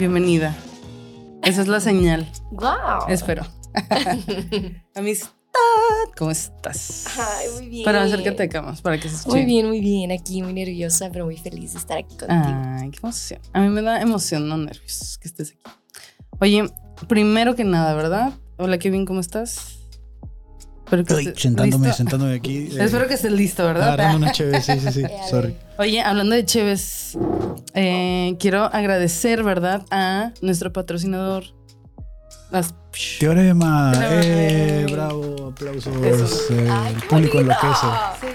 bienvenida. Esa es la señal. Wow. Espero. Amistad, ¿cómo estás? Ay, muy bien. Para acércate acá para que se escuche. Muy bien, muy bien. Aquí muy nerviosa, pero muy feliz de estar aquí contigo. Ay, qué emoción. A mí me da emoción, no nervios, que estés aquí. Oye, primero que nada, ¿verdad? Hola, Kevin, ¿cómo estás? Espero que estés sentándome, sentándome aquí. Eh, Espero que estés listo, ¿verdad? Agarrando una chévere, sí, sí, sí. Sorry. Oye, hablando de chéves, eh, quiero agradecer, ¿verdad? A nuestro patrocinador. Las Teorema. Eh, bravo, aplausos. Eh, el público enloquece. Sí.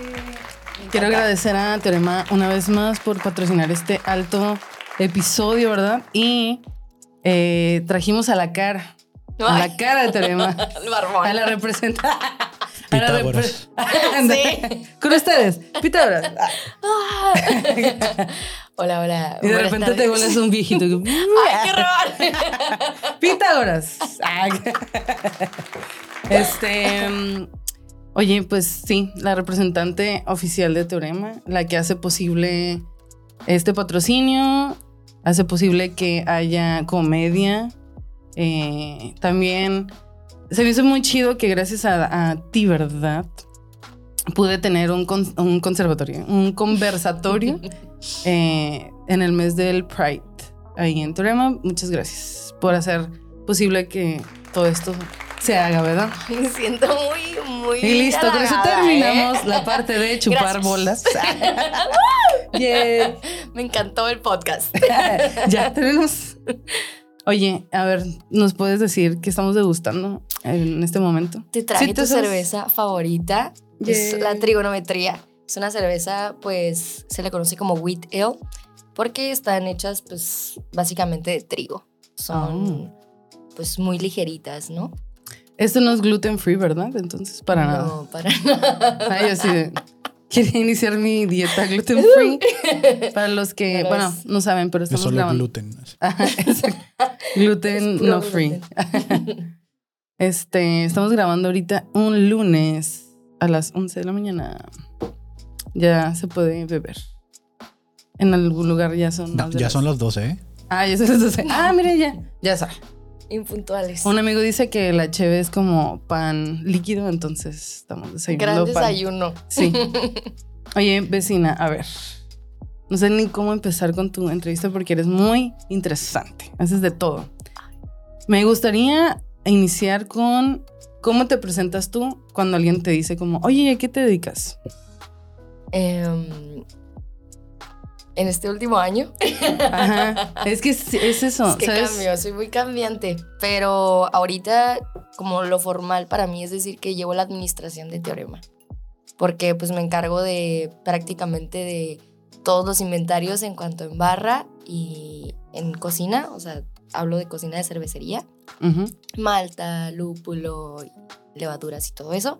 Quiero agradecer a Teorema una vez más por patrocinar este alto episodio, ¿verdad? Y eh, trajimos a la cara. A la cara de Teorema. a la representante. Pitágoras. sí. Con ustedes, Pitágoras. hola, hola. Y de repente te vuelves un viejito. ¡Ay, qué horror! Pitágoras. este. Oye, pues sí, la representante oficial de Teorema, la que hace posible este patrocinio, hace posible que haya comedia. Eh, también se me hizo muy chido que gracias a, a ti, ¿verdad? Pude tener un, con, un conservatorio, un conversatorio eh, en el mes del Pride ahí en Teorema. Muchas gracias por hacer posible que todo esto se haga, ¿verdad? Me siento muy, muy. Y listo, con eso terminamos ¿eh? la parte de chupar gracias. bolas. Me encantó el podcast. ya tenemos. Oye, a ver, ¿nos puedes decir qué estamos degustando en este momento? Te traje ¿Sí tu cerveza favorita. Yeah. Es la trigonometría. Es una cerveza, pues, se le conoce como wheat ale, porque están hechas, pues, básicamente de trigo. Son, oh. pues, muy ligeritas, ¿no? Esto no es gluten free, ¿verdad? Entonces, para no, nada. No, para nada. Ay, así de, quería iniciar mi dieta gluten free. Para los que, pero bueno, es, no saben, pero estamos solo grabando. gluten. Ajá, gluten no free. este, estamos grabando ahorita un lunes a las 11 de la mañana. Ya se puede beber. En algún lugar ya son. No, ya las... son las 12, ¿eh? Ah, ya son las 12. Ah, mire, ya. Ya sabe. Impuntuales. Un amigo dice que la cheve es como pan líquido, entonces estamos desayunando Gran pan. desayuno. Sí. Oye, vecina, a ver. No sé ni cómo empezar con tu entrevista porque eres muy interesante. Haces de todo. Me gustaría iniciar con cómo te presentas tú cuando alguien te dice como, oye, ¿a qué te dedicas? Um, en este último año. Ajá. Es que es, es eso. Es que ¿sabes? cambio, soy muy cambiante. Pero ahorita, como lo formal para mí es decir que llevo la administración de Teorema. Porque pues me encargo de prácticamente de todos los inventarios en cuanto en barra y en cocina. O sea, hablo de cocina de cervecería. Uh -huh. Malta, lúpulo, levaduras y todo eso.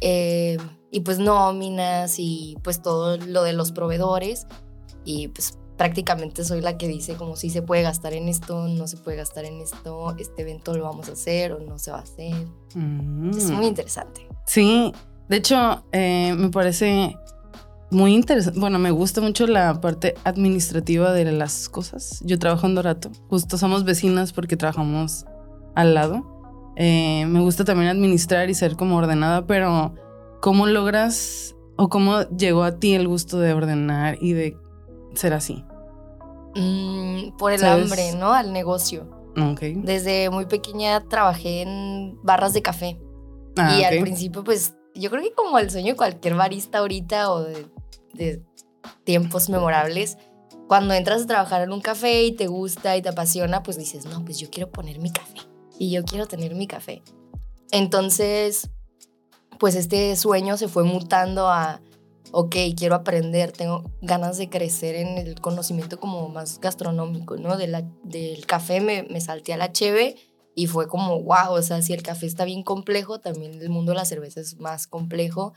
Eh, y pues nóminas y pues todo lo de los proveedores y pues prácticamente soy la que dice como si se puede gastar en esto, no se puede gastar en esto, este evento lo vamos a hacer o no se va a hacer. Mm. Es muy interesante. Sí, de hecho eh, me parece muy interesante, bueno, me gusta mucho la parte administrativa de las cosas. Yo trabajo en Dorato, justo somos vecinas porque trabajamos al lado. Eh, me gusta también administrar y ser como ordenada, pero ¿cómo logras o cómo llegó a ti el gusto de ordenar y de ser así? Mm, por el ¿Sabes? hambre, ¿no? Al negocio. Ok. Desde muy pequeña trabajé en barras de café. Ah, y ok. al principio, pues, yo creo que como el sueño de cualquier barista ahorita o de, de tiempos memorables, cuando entras a trabajar en un café y te gusta y te apasiona, pues dices, no, pues yo quiero poner mi café y yo quiero tener mi café. Entonces, pues este sueño se fue mutando a, ok, quiero aprender, tengo ganas de crecer en el conocimiento como más gastronómico, ¿no? De la, del café me, me salté a la cheve y fue como, wow, o sea, si el café está bien complejo, también el mundo de la cerveza es más complejo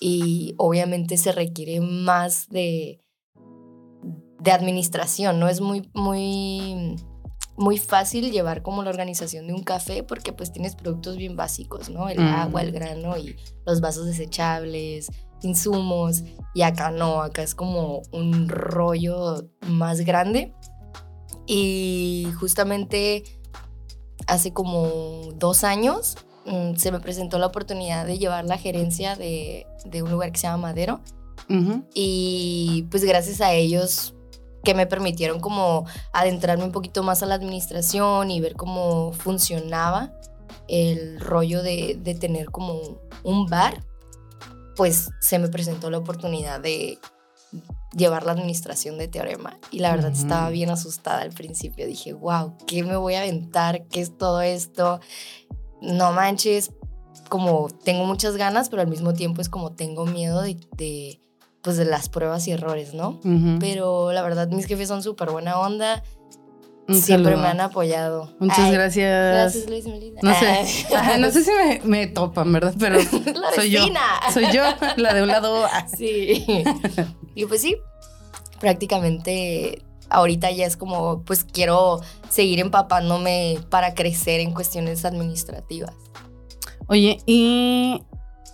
y obviamente se requiere más de, de administración, ¿no? Es muy, muy, muy fácil llevar como la organización de un café porque pues tienes productos bien básicos, ¿no? El Mm. agua, el grano y los vasos desechables, insumos. Y acá no, acá es como un rollo más grande. Y justamente hace como dos años mm, se me presentó la oportunidad de llevar la gerencia de, de un lugar que se llama Madero. Y pues gracias a ellos que me permitieron como adentrarme un poquito más a la administración y ver cómo funcionaba el rollo de, de tener como un bar, pues se me presentó la oportunidad de llevar la administración de Teorema. Y la verdad estaba bien asustada al principio. Dije, wow, ¿qué me voy a aventar? ¿Qué es todo esto? No manches, como tengo muchas ganas, pero al mismo tiempo es como tengo miedo de, de pues de las pruebas y errores, ¿no? Pero la verdad mis jefes son súper buena onda. Siempre me han apoyado. Muchas gracias. Gracias, Luis Melina. No sé, no sé si me, topan, ¿verdad? Pero soy yo. Soy yo, la de un lado. Sí. Y pues sí, prácticamente ahorita ya es como, pues quiero seguir empapándome para crecer en cuestiones administrativas. Oye, ¿y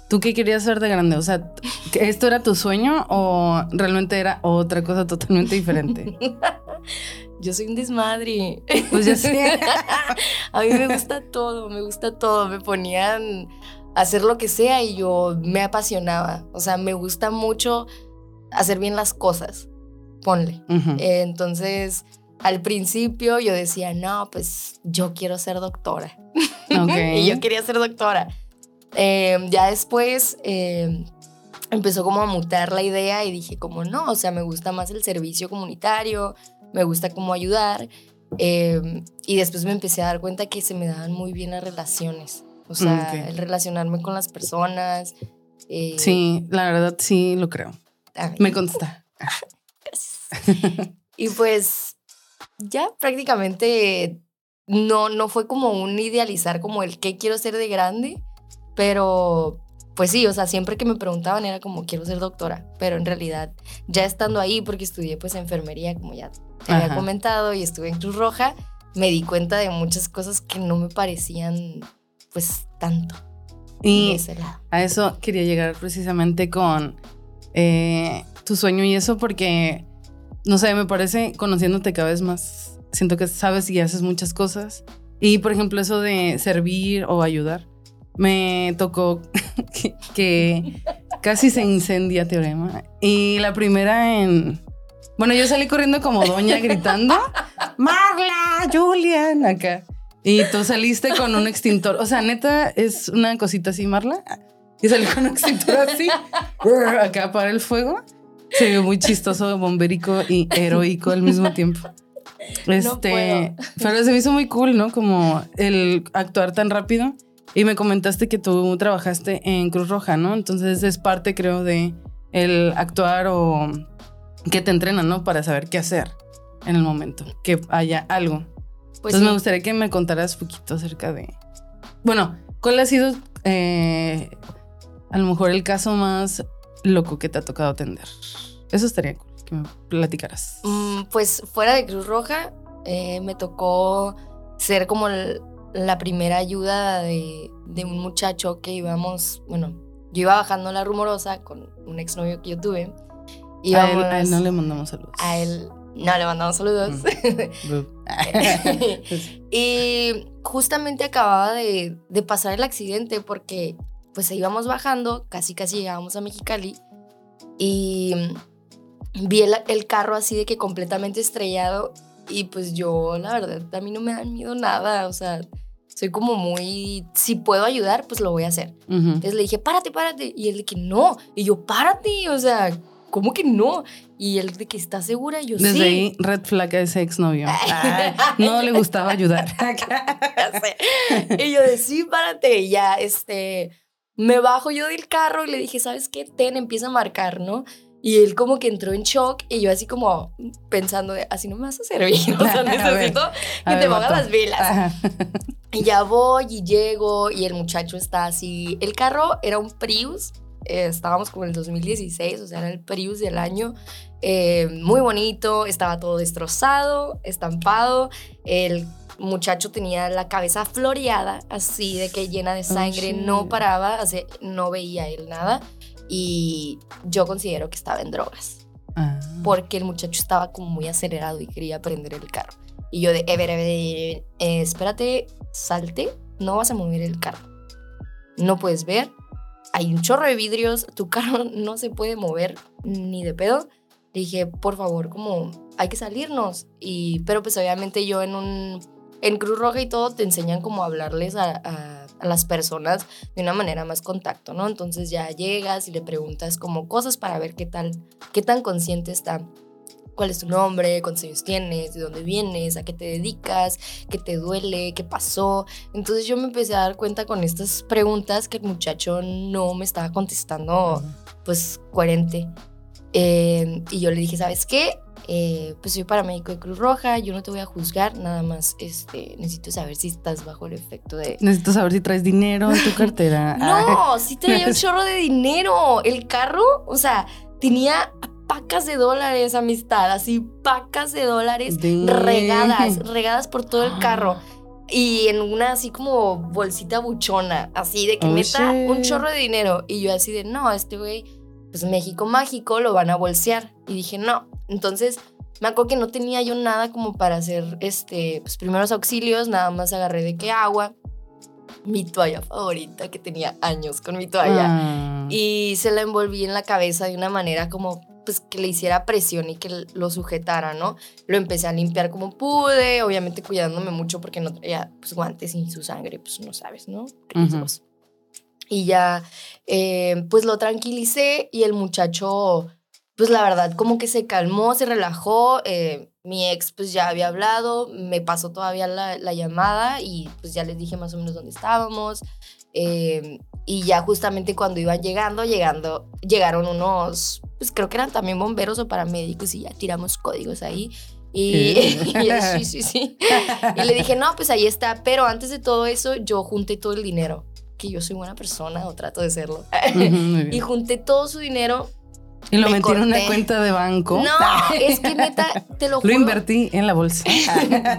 tú qué querías ser de grande? O sea, ¿esto era tu sueño o realmente era otra cosa totalmente diferente? Yo soy un desmadre. Pues ya sé. a mí me gusta todo, me gusta todo. Me ponían a hacer lo que sea y yo me apasionaba. O sea, me gusta mucho hacer bien las cosas. Ponle. entonces, al principio yo decía, no, pues yo quiero ser doctora. y yo quería ser doctora. Em, ya después em, empezó como a mutar la idea y dije como no, o sea, me gusta más el servicio comunitario, me gusta como ayudar. Em, y después me empecé a dar cuenta que se me daban muy bien las relaciones. O sea, el relacionarme con las personas. Eh, sí, la verdad sí lo creo. Me consta. Y pues ya prácticamente no, no fue como un idealizar como el qué quiero ser de grande, pero pues sí, o sea, siempre que me preguntaban era como quiero ser doctora, pero en realidad ya estando ahí, porque estudié pues enfermería, como ya te había comentado, y estuve en Cruz Roja, me di cuenta de muchas cosas que no me parecían pues tanto. Y a eso quería llegar precisamente con eh, tu sueño y eso, porque, no sé, me parece, conociéndote cada vez más, siento que sabes y haces muchas cosas. Y, por ejemplo, eso de servir o ayudar, me tocó que, casi se incendia Teorema. Y la primera en... Bueno, yo salí corriendo como doña gritando, Marla, Julian, acá. Y tú saliste con un extintor. O sea, neta, es una cosita así, Marla. Y salí con un extintor así, acá para el fuego. Se vio muy chistoso, bombérico y heroico al mismo tiempo. Este, pero se me hizo muy cool, ¿no? Como el actuar tan rápido. Y me comentaste que tú trabajaste en Cruz Roja, ¿no? Entonces es parte, creo, de el actuar o que te entrenan, ¿no? Para saber qué hacer en el momento, que haya algo. Pues Entonces me gustaría que me contaras un poquito acerca de... Bueno, ¿cuál ha sido eh, a lo mejor el caso más loco que te ha tocado atender? Eso estaría cool, que me platicaras. Mm, pues fuera de Cruz Roja, eh, me tocó ser como el la primera ayuda de, un muchacho que íbamos, bueno, yo iba bajando la rumorosa con un exnovio que yo tuve. a, él, no le mandamos saludos. A él no le mandamos saludos. Mm. y justamente acababa de, pasar el accidente porque pues íbamos bajando, casi casi llegábamos a Mexicali y vi el, el carro así de que completamente estrellado y pues yo la verdad a mí no me da miedo nada, o sea, soy como muy, si puedo ayudar, pues lo voy a hacer. Entonces le dije, párate, párate. Y él de que no. Y yo, párate. O sea, ¿cómo que no? Y él de que está segura, yo Desde ahí, red flag a ese exnovio. no le gustaba ayudar. y yo de sí, párate. Y ya, este, me bajo yo del carro y le dije, ¿sabes qué? Ten, empieza a marcar, ¿no? Y él como que entró en shock y yo así como pensando de, así no me vas a servir, o sea, necesito que te pongas las velas. Y ya voy y llego y el muchacho está así, el carro era un Prius, eh, estábamos como en el 2016, o sea, era el Prius del año, eh, muy bonito, estaba todo destrozado, estampado, el muchacho tenía la cabeza floreada, así de que llena de oh, sangre, no paraba, así, no veía él nada y yo considero que estaba en drogas. Ah. Porque el muchacho estaba como muy acelerado y quería prender el carro. Y yo de, eh, ver, espérate, salte, no vas a mover el carro. No puedes ver, hay un chorro de vidrios, tu carro no se puede mover ni de pedo. Le dije, por favor, como hay que salirnos. Y, pero pues obviamente yo en un, en Cruz Roja y todo te enseñan como hablarles a, a, a, las personas de una manera más contacto, ¿no? Entonces ya llegas y le preguntas como cosas para ver qué tal, qué tan consciente está cuál es tu nombre, cuántos años tienes, de dónde vienes, a qué te dedicas, qué te duele, qué pasó. Entonces yo me empecé a dar cuenta con estas preguntas que el muchacho no me estaba contestando pues coherente. Eh, y yo le dije, ¿sabes qué? Eh, pues soy paramédico de Cruz Roja, yo no te voy a juzgar, nada más este, necesito saber si estás bajo el efecto de... Necesito saber si traes dinero en tu cartera. no, sí traía un chorro de dinero. El carro, o sea, tenía pacas de dólares, amistad, así pacas de dólares de... regadas, regadas por todo el carro. Y en una así como bolsita buchona, así de que oh, meta shit. un chorro de dinero. Y yo así de, no, este güey, pues México mágico, lo van a bolsear. Y dije, no. Entonces, me acuerdo que no tenía yo nada como para hacer, este, pues primeros auxilios, nada más agarré de qué agua, mi toalla favorita, que tenía años con mi toalla. Ah. Y se la envolví en la cabeza de una manera como pues que le hiciera presión y que lo sujetara, ¿no? Lo empecé a limpiar como pude, obviamente cuidándome mucho porque no traía pues, guantes y su sangre, pues no sabes, ¿no? Riesgos. Uh -huh. Y ya, eh, pues lo tranquilicé y el muchacho, pues la verdad, como que se calmó, se relajó. Eh, mi ex, pues ya había hablado, me pasó todavía la, la, llamada y pues ya les dije más o menos dónde estábamos. Eh, y ya justamente cuando iban llegando, llegando, llegaron unos pues creo que eran también bomberos o paramédicos y ya tiramos códigos ahí. Y, y, sí, sí, sí. Y le dije, no, pues ahí está. Pero antes de todo eso, yo junté todo el dinero. Que yo soy buena persona o trato de serlo. y junté todo su dinero. Y lo metí en una cuenta de banco. No, es que neta, te lo juro. Lo invertí en la bolsa.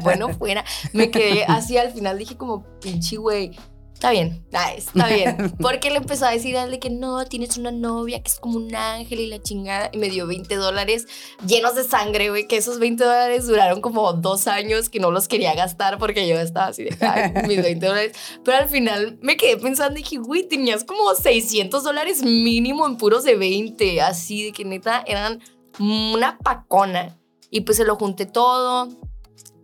bueno, fuera. Me quedé así al final, dije como, pinche güey está bien, está bien. Porque le empezó a decir a él de que no, tienes una novia que es como un ángel y la chingada. Y me dio 20 dólares llenos de sangre, güey, que esos 20 dólares duraron como dos años que no los quería gastar porque yo estaba así de, ay, mis 20 dólares. Pero al final me quedé pensando y dije, güey, tenías como 600 dólares mínimo en puros de 20. Así de que neta eran una pacona. Y pues se lo junté todo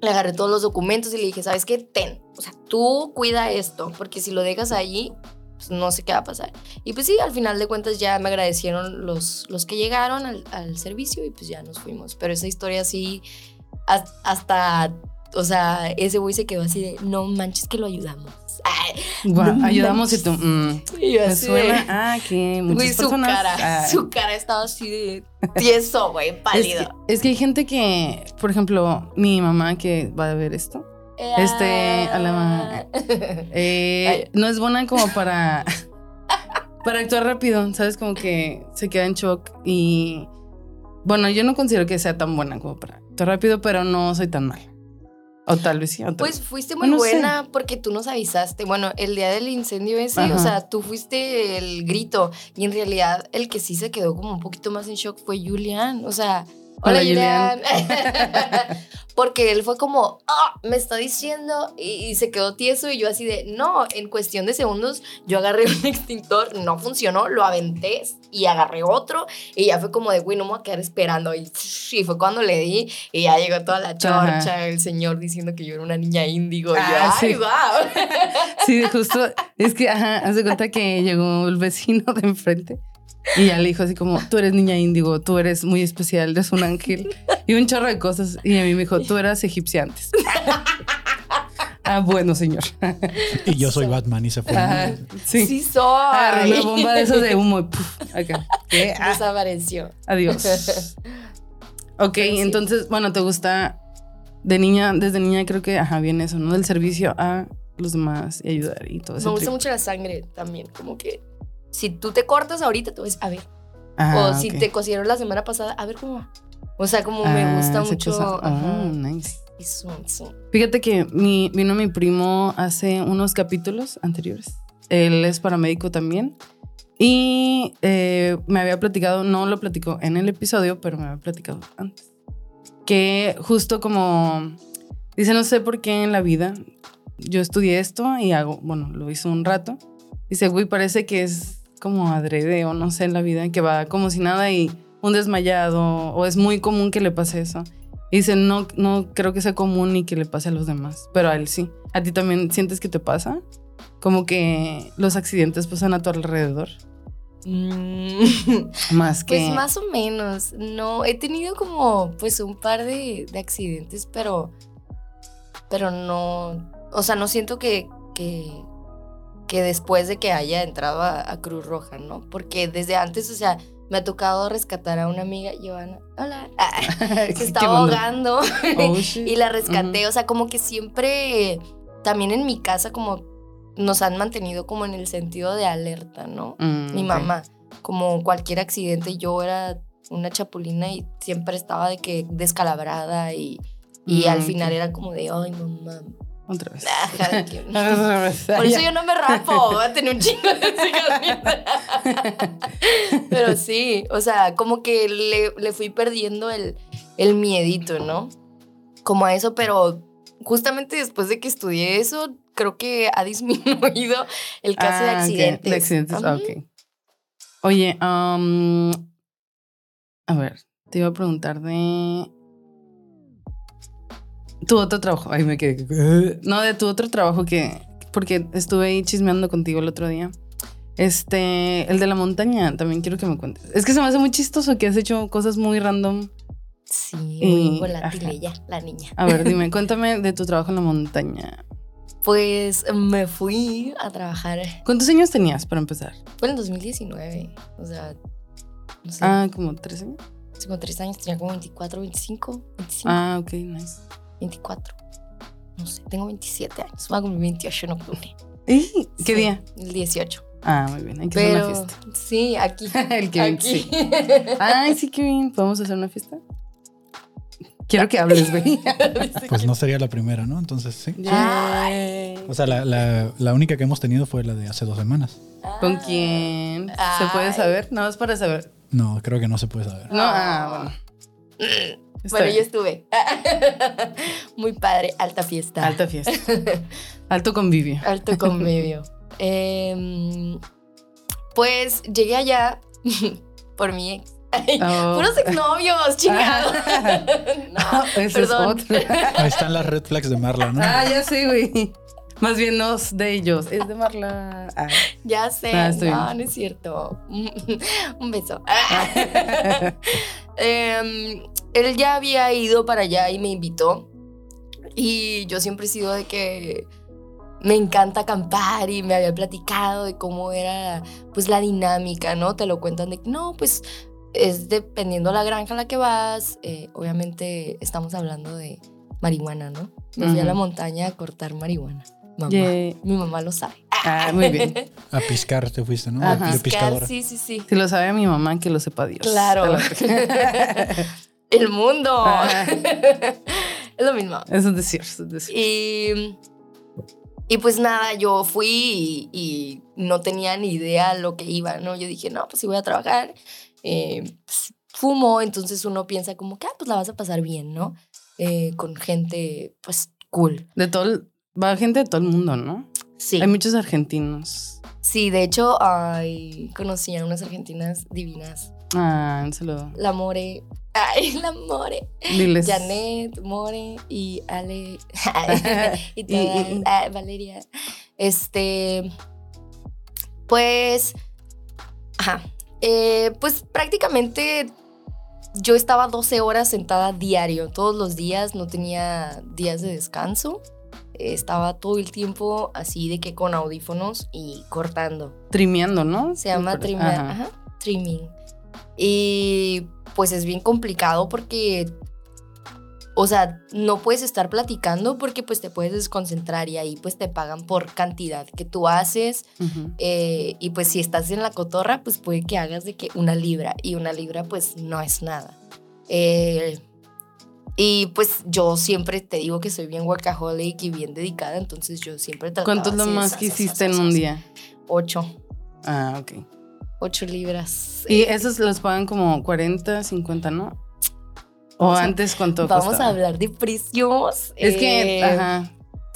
le agarré todos los documentos y le dije, ¿sabes qué? Ten, o sea, tú cuida esto, porque si lo dejas allí, pues no sé qué va a pasar. Y pues sí, al final de cuentas ya me agradecieron los, los que llegaron al, al servicio y pues ya nos fuimos. Pero esa historia sí, hasta, o sea, ese güey se quedó así de, no manches que lo ayudamos. Ay, wow, no ayudamos manches. y tú, mm, y me suena, ah, que muchas güey, personas... Su cara, ah. su cara estaba así de tieso, güey, pálido. Es que, es que hay gente que, por ejemplo, mi mamá que va a ver esto, este, a la eh, no es buena como para para actuar rápido, sabes como que se queda en shock y bueno, yo no considero que sea tan buena como para actuar rápido, pero no soy tan mala. O tal vez sí. Tal pues fuiste muy buena sé. porque tú nos avisaste. Bueno, el día del incendio ese, Ajá. o sea, tú fuiste el grito y en realidad el que sí se quedó como un poquito más en shock fue Julián. O sea, Hola, Hola Julián. Porque él fue como, oh, me está diciendo, y, y, se quedó tieso y yo así de, no, en cuestión de segundos yo agarré un extintor, no funcionó, lo aventé y agarré otro y ya fue como de, güey, no me voy a quedar esperando. Y, y, fue cuando le di y ya llegó toda la chorcha, Ajá. el señor diciendo que yo era una niña índigo. Ah, yo, sí. ay, wow. Sí, justo, es que, ajá, hace cuenta que llegó el vecino de enfrente y ya le dijo así como, tú eres niña índigo, tú eres muy especial, eres un ángel. Y un chorro de cosas. Y a mí me dijo, tú eras egipcia antes. ah, bueno, señor. y yo soy Batman y se fue. Ah, sí. Sí soy. Agarré una bomba de esas de humo y puf, acá. ¿Qué? Ah. Desapareció. Adiós. Ok, sí. entonces, bueno, ¿te gusta de niña, desde niña creo que, ajá, viene eso, ¿no? Del servicio a los demás y ayudar y todo eso. Me gusta mucho la sangre también, como que si tú te cortas ahorita, tú ves, a ver. Ah, o si okay. te cosieron la semana pasada, a ver cómo va. O sea, como ah, me gusta mucho. Oh, nice. Eso, eso. Fíjate que mi, vino mi primo hace unos capítulos anteriores. Él es paramédico también. Y eh, me había platicado, no lo platicó en el episodio, pero me había platicado antes. Que justo como Dice, no sé por qué en la vida yo estudié esto y hago, bueno, lo hice un rato. Dice, güey, parece que es como adrede o no sé en la vida, que va como si nada y un desmayado o es muy común que le pase eso. Y dice, no, no creo que sea común ni que le pase a los demás, pero a él sí. ¿A ti también sientes que te pasa? Como que los accidentes pasan a tu alrededor. Mm. Más que... Pues más o menos. No, he tenido como pues un par de, de accidentes, pero pero no, o sea, no siento que, que, que después de que haya entrado a, Cruz Roja, ¿no? Porque desde antes, o sea, me ha tocado rescatar a una amiga, Giovanna, hola, se estaba ahogando oh, y la rescaté, o sea, como que siempre, también en mi casa, como nos han mantenido como en el sentido de alerta, ¿no? Mm, mi mamá, como cualquier accidente, yo era una chapulina y siempre estaba de que descalabrada y y al final era como de, ay, mamá. Otra vez. Por eso yo no me rapo, voy a tener un chingo de. Pero sí, o sea, como que le, le fui perdiendo el, el miedito, ¿no? Como a eso, pero justamente después de que estudié eso, creo que ha disminuido el caso de Ah, accidentes. De accidentes, ok. Oye, um, a ver, te iba a preguntar de tu otro trabajo. Ay, me quedé. No, de tu otro trabajo que. Porque estuve ahí chismeando contigo el otro día. Este, el de la montaña, también quiero que me cuentes. Es que se me hace muy chistoso que has hecho cosas muy random. Sí, Y- muy volátil ella, la niña. A ver, dime, cuéntame de tu trabajo en la montaña. Pues me fui a trabajar. ¿Cuántos años tenías para empezar? Fue en el 2019. O sea, no sé. Ah, como tres años. Como tres años tenía como 24, 25, 25, Ah, ok, nice. 24. No sé, tengo 27 años. Voy a cumplir 28 en octubre. ¿Y qué Sí, día? El 18. Ah, muy bien, hay que hacer una fiesta. sí, aquí. El Kevin, aquí. sí. Ay, sí, Kevin, ¿podemos hacer una fiesta? Quiero que hables, güey. Pues no sería la primera, ¿no? Entonces sí. O sea, la, la- la única que hemos tenido fue la de hace dos semanas. ¿Con quién? ¿Se puede saber? Nada más para saber. No, creo que no se puede saber. No, ah, bueno. Bueno, yo estuve. Muy padre, alta fiesta. Alta fiesta. Alto convivio. Alto convivio. Em, pues llegué allá por mi ex. Ay, Oh. Puros exnovios, chingados. no, Ese es otro. Ahí están las red flags de Marla, ¿no? Ah, ya sé, güey. Más bien no es de ellos, es de Marla. Ah. Ya sé, Ah, no, bien. no es cierto. Un beso. Em, él ya había ido para allá y me invitó. Y yo siempre he sido de que me encanta acampar y me había platicado de cómo era pues la dinámica, ¿no? Te lo cuentan de que no, pues es dependiendo la granja a la que vas. eh, obviamente estamos hablando de marihuana, ¿no? Me fui a la montaña a cortar marihuana. Mamá. Mi mamá lo sabe. Ah, muy bien. A piscar te fuiste, ¿no? Pescar, pescadora. sí, sí, sí. Si lo sabe mi mamá, que lo sepa Dios. Claro. El mundo. Ajá. es lo mismo. Es decir, es decir. Y, y pues nada, yo fui y, y no tenía ni idea lo que iba, ¿no? Yo dije, no, pues si voy a trabajar, eh, pues, fumo, entonces uno piensa como que, ah, pues la vas a pasar bien, ¿no? Eh, con gente, pues, cool. De todo, el- va gente de todo el mundo, ¿no? Sí. Hay muchos argentinos. Sí, de hecho, ay, conocí a unas argentinas divinas. Ah, un saludo. La More. Ay, la More. Diles. Janet, More y Ale. y Y- todas, y- ah, Valeria. Este. Pues. Ajá. Eh, pues prácticamente yo estaba 12 horas sentada diario, todos los días, no tenía días de descanso. Estaba todo el tiempo así de que con audífonos y cortando. Trimeando, ¿no? Se llama trimar, Ajá. ajá, trimming. Y pues es bien complicado porque, o sea, no puedes estar platicando porque pues te puedes desconcentrar y ahí pues te pagan por cantidad que tú haces. Eh, y pues si estás en la cotorra, pues puede que hagas de que una libra y una libra pues no es nada. Eh, y pues yo siempre te digo que soy bien workaholic y bien dedicada, entonces yo siempre trataba ¿Cuánto es lo más que hiciste en un día? Ocho. Ah, ok. Ocho libras. Y esos los pagan como 40, 50, ¿no? ¿O antes cuánto Vamos a hablar de precios. Es que, Eh, ajá.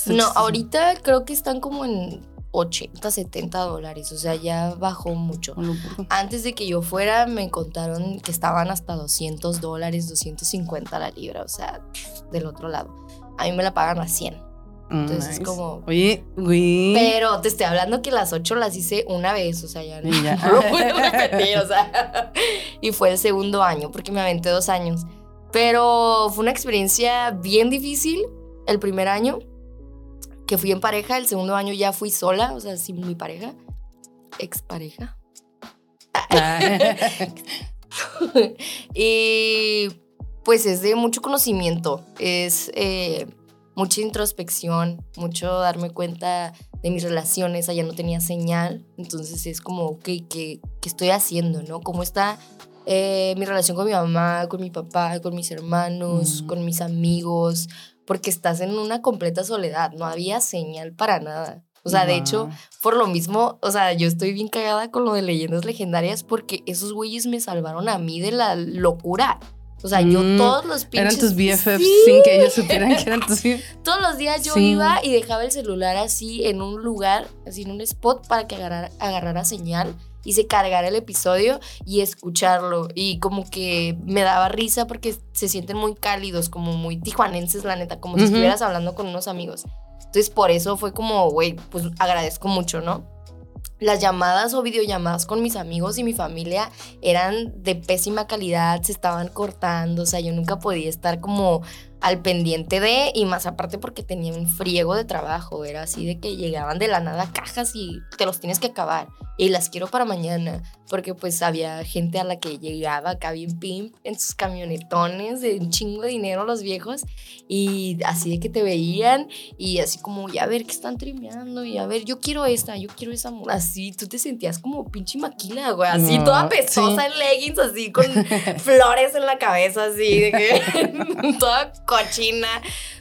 No, ahorita creo que están como en 80, 70 dólares. O sea, ya bajó mucho. Antes de que yo fuera, me contaron que estaban hasta 200 dólares, 250 la libra. O sea, del otro lado. A mí me la pagan a 100. Entonces es Nice. como... Oye, güey. Pero te estoy hablando que las 8 las hice una vez, o sea, ya no, ya. no lo puedo repetir, o sea. Y fue el segundo año, porque me aventé dos años. Pero fue una experiencia bien difícil el primer año, que fui en pareja, el segundo año ya fui sola, o sea, sin mi pareja, expareja. y pues es de mucho conocimiento, es eh, mucha introspección, mucho darme cuenta de mis relaciones, allá no tenía señal, entonces es como, ok, ¿qué, qué estoy haciendo, no? ¿Cómo está eh, mi relación con mi mamá, con mi papá, con mis hermanos, Mm. con mis amigos? Porque estás en una completa soledad, no había señal para nada. O sea, de hecho, por lo mismo, o sea, yo estoy bien cagada con lo de leyendas legendarias porque esos güeyes me salvaron a mí de la locura. O sea, yo Mm, todos los pinches... Eran tus BFFs Sí. sin que ellos supieran que eran tus BFFs. Todos los días yo Sí. iba y dejaba el celular así en un lugar, así en un spot para que agarrara, agarrara señal y se cargara el episodio y escucharlo. Y como que me daba risa porque se sienten muy cálidos, como muy tijuanenses, la neta, como si estuvieras hablando con unos amigos. Entonces por eso fue como, güey, pues agradezco mucho, ¿no? Las llamadas o videollamadas con mis amigos y mi familia eran de pésima calidad, se estaban cortando, o sea, yo nunca podía estar como al pendiente de, y más aparte porque tenía un friego de trabajo, era así de que llegaban de la nada cajas y te los tienes que acabar, y las quiero para mañana, porque pues había gente a la que llegaba acá bien pimp en sus camionetones de un chingo de dinero los viejos, y así de que te veían, y así como, ya a ver qué están trimeando, y a ver, yo quiero esta, yo quiero esa, mu-". así, tú te sentías como pinche maquila, güey, así No, toda pestosa sí. en leggings, así con flores en la cabeza, así, de que toda cochina.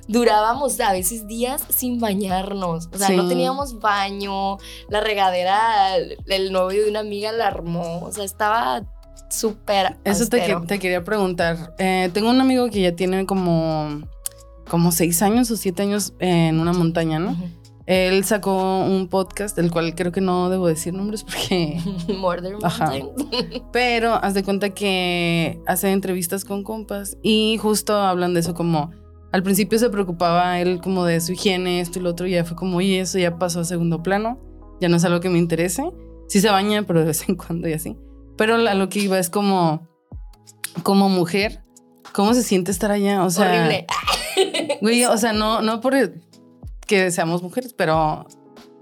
Durábamos a veces días sin bañarnos, o sea, no teníamos baño, la regadera, el, el novio de una amiga la armó, o sea, estaba súper Eso te, te quería preguntar. Eh, tengo un amigo que ya tiene como, como seis años o siete años en una montaña, ¿no? Él sacó un podcast, del cual creo que no debo decir nombres porque... Murder. Mountain. Pero haz de cuenta que hace entrevistas con compas y justo hablan de eso como... Al principio se preocupaba él como de su higiene, esto y lo otro, y ya fue como, oye, eso ya pasó a segundo plano, ya no es algo que me interese. Sí se baña, pero de vez en cuando y así. Pero a lo que iba es como, como mujer, ¿cómo se siente estar allá? O sea, Horrible. Güey, o sea, no, no por que seamos mujeres, pero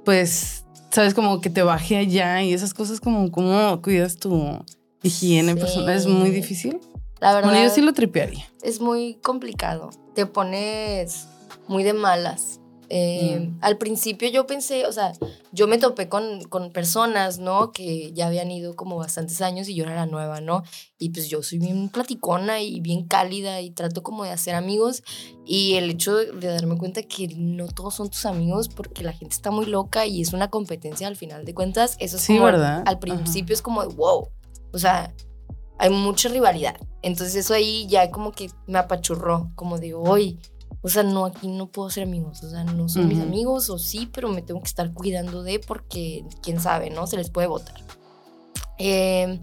pues, sabes, como que te baje allá y esas cosas como cómo cuidas tu higiene Sí. personal. Es muy difícil. La verdad Bueno, yo sí lo tripearía. Es muy complicado. Te pones muy de malas. Eh, Mm. Al principio yo pensé, o sea, yo me topé con, con personas, ¿no? Que ya habían ido como bastantes años y yo era la nueva, ¿no? Y pues yo soy bien platicona y bien cálida y trato como de hacer amigos. Y el hecho de, de darme cuenta que no todos son tus amigos porque la gente está muy loca y es una competencia al final de cuentas, eso es Sí, como, ¿verdad? al Ajá. principio es como de wow. O sea, hay mucha rivalidad. Entonces eso ahí ya como que me apachurró, como digo, hoy, o sea, no, aquí no puedo ser amigos, o sea, no son mis amigos, o sí, pero me tengo que estar cuidando de porque, quién sabe, ¿no? Se les puede votar. Eh,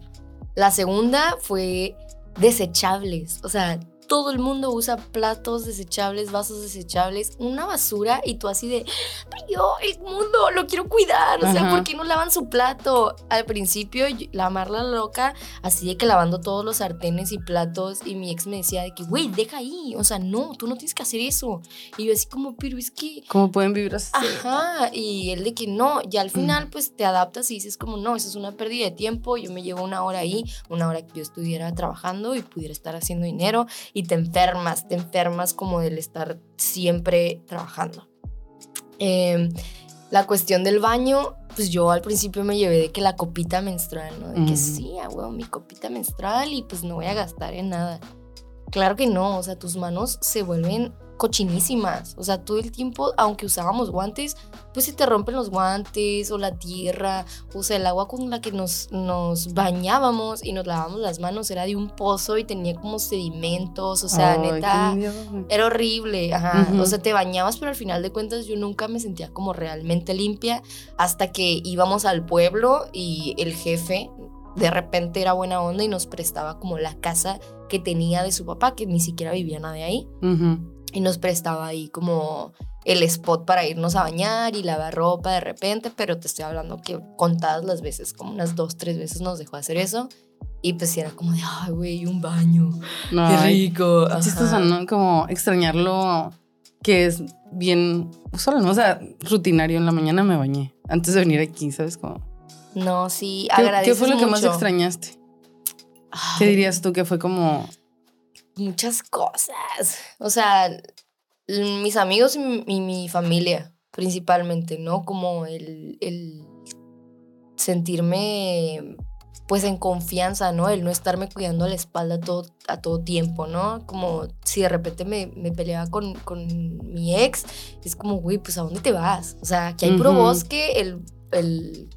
la segunda fue desechables, o sea, todo el mundo usa platos desechables, vasos desechables, una basura y tú así de, pero yo, el mundo, lo quiero cuidar, o sea, Ajá. ¿por qué no lavan su plato? Al principio, yo- la Marla loca, así de que lavando todos los sartenes y platos y mi ex me decía de que, güey, deja ahí, o sea, no, tú no tienes que hacer eso. Y yo así como, pero es que... ¿Cómo pueden vivir así? Ajá, y él de que no, y al final pues te adaptas y dices como no, eso es una pérdida de tiempo, yo me llevo una hora ahí, una hora que yo estuviera trabajando y pudiera estar haciendo dinero y te enfermas, te enfermas como del estar siempre trabajando. Eh, la cuestión del baño, pues yo al principio me llevé de que la copita menstrual, ¿no? De que sí, ah, huevo, mi copita menstrual y pues no voy a gastar en nada. Claro que no, o sea, tus manos se vuelven cochinísimas. O sea, todo el tiempo, aunque usábamos guantes, pues se te rompen los guantes o la tierra. O sea, el agua con la que nos, nos bañábamos y nos lavábamos las manos era de un pozo y tenía como sedimentos. O sea, neta, era horrible. Ajá. O sea, te bañabas, pero al final de cuentas yo nunca me sentía como realmente limpia hasta que íbamos al pueblo y el jefe de repente era buena onda y nos prestaba como la casa que tenía de su papá, que ni siquiera vivía nadie ahí. Y nos prestaba ahí como el spot para irnos a bañar y lavar ropa de repente, pero te estoy hablando que contadas las veces, como unas dos, tres veces nos dejó hacer eso. Y pues era como de, ay, güey, un baño. qué rico. Chistoso, ¿no? Como extrañarlo, que es bien usual, ¿no? O sea, rutinario. En la mañana me bañé antes de venir aquí, ¿sabes? Como no, sí, ¿Qué, ¿Qué fue lo que más extrañaste? ¿Qué dirías tú que fue como...? Muchas cosas. O sea, mis amigos y mi, familia, principalmente, ¿no? Como el, el sentirme pues en confianza, ¿no? El no estarme cuidando la espalda todo, a todo tiempo, ¿no? Como si de repente me, me peleaba con, con, mi ex, es como, güey, pues ¿a dónde te vas? O sea, que hay puro bosque, el, el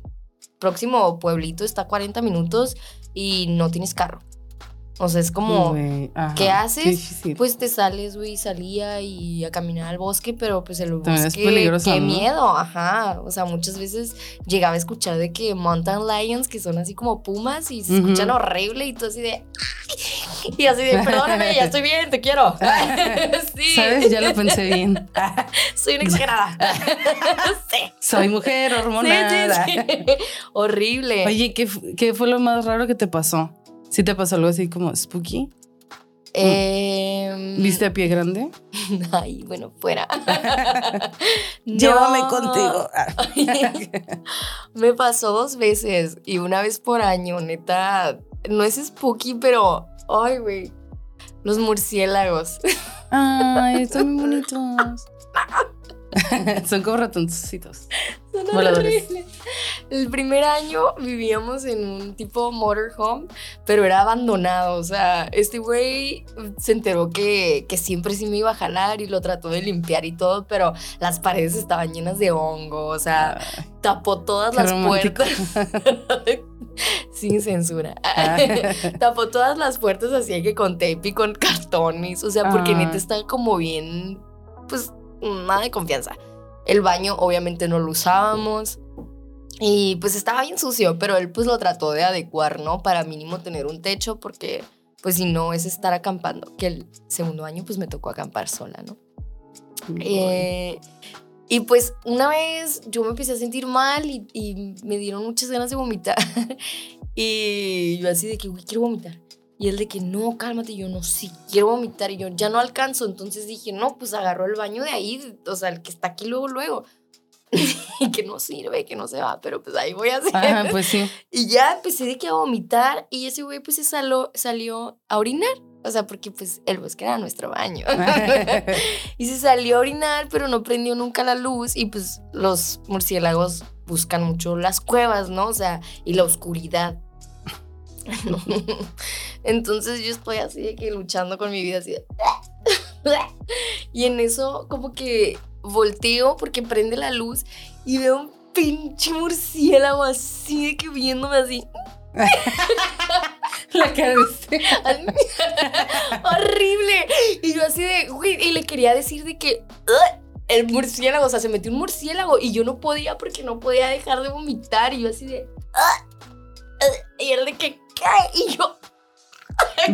próximo pueblito está a 40 minutos y no tienes carro. O sea, es como, ¿qué haces? Pues te sales, güey, salía y a caminar al bosque, pero pues el bosque, es peligroso, qué miedo, ajá. O sea, muchas veces llegaba a escuchar de que mountain lions, que son así como pumas y se escuchan horrible y tú así de... Y así de, perdóname, ya estoy bien, te quiero. sí. ¿Sabes? Ya lo pensé bien. Soy una exagerada. sí. Soy mujer hormonada. Horrible. Oye, ¿qué, ¿qué fue lo más raro que te pasó? ¿Sí te pasó algo así como spooky? Eh, ¿Viste a pie grande? Ay, bueno, fuera. Llévame contigo. me pasó dos veces y una vez por año, neta. No es spooky, pero. Ay, güey. Los murciélagos. Ay, están muy bonitos. Son como ratoncitos. Son voladores. El primer año vivíamos en un tipo motorhome, pero era abandonado. O sea, este güey se enteró que, que siempre sí me iba a jalar y lo trató de limpiar y todo, pero las paredes estaban llenas de hongo. O sea, tapó todas las puertas. Sin censura. Ah. tapó todas las puertas así que con tape y con cartones. O sea, porque ah. neta está como bien, pues nada de confianza. El baño obviamente no lo usábamos. Y pues estaba bien sucio, pero él pues lo trató de adecuar, ¿no? Para mínimo tener un techo, porque pues si no es estar acampando. Que el segundo año pues me tocó acampar sola, ¿no? Eh, y pues una vez yo me empecé a sentir mal y, y me dieron muchas ganas de vomitar. y yo así de que, quiero vomitar. Y él de que, no, cálmate, yo no, sí, quiero vomitar. Y yo, ya no alcanzo. Entonces dije, no, pues agarró el baño de ahí, o sea, el que está aquí luego, luego. y que no sirve, que no se va, pero pues ahí voy a hacer. Ajá, pues sí. Y ya empecé de que a vomitar y ese güey pues se salió, salió a orinar. O sea, porque pues el bosque era nuestro baño. y se salió a orinar, pero no prendió nunca la luz. Y pues los murciélagos buscan mucho las cuevas, ¿no? O sea, y la oscuridad. Entonces yo estoy así de que luchando con mi vida así y en eso como que volteo porque prende la luz y veo un pinche murciélago así de que viéndome así. la cara de Horrible. Y yo así de, y le quería decir de que el murciélago, o sea, se metió un murciélago y yo no podía porque no podía dejar de vomitar y yo así de, y él de que, y yo.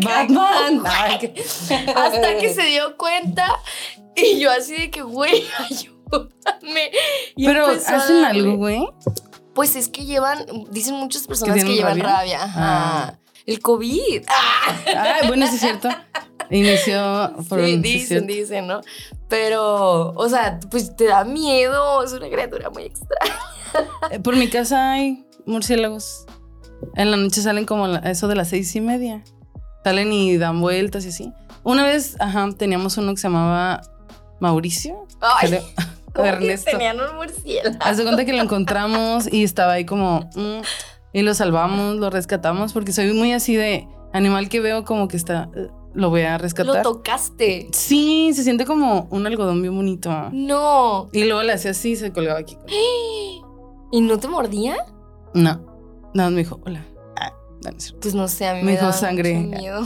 Batman. Hasta que se dio cuenta y yo así de que, güey, ayúdame. Pero hacen algo, güey. Pues es que llevan, dicen muchas personas que, llevan rabia. Ah. El COVID. Ah, bueno, sí es cierto. Inició por sí, dicen, dicen, ¿no? Pero, o sea, pues te da miedo. Es una criatura muy extraña. Eh, por mi casa hay murciélagos. En la noche salen como eso de las seis y media. Salen y dan vueltas y así. Una vez, ajá, teníamos uno que se llamaba Mauricio. Ay, Ernesto. tenían un murciélago. Hace cuenta que lo encontramos y estaba ahí como... Mm, y lo salvamos, lo rescatamos, porque soy muy así de animal que veo como que está... lo voy a rescatar. Lo tocaste. Sí, se siente como un algodón bien bonito. No. Y luego le hacía así y se colgaba aquí. ¿Y no te mordía? No. Nada, me dijo, hola. Ah, no, no es cierto. Pues no sé, a mí Me me, dijo da sangre. mucho miedo.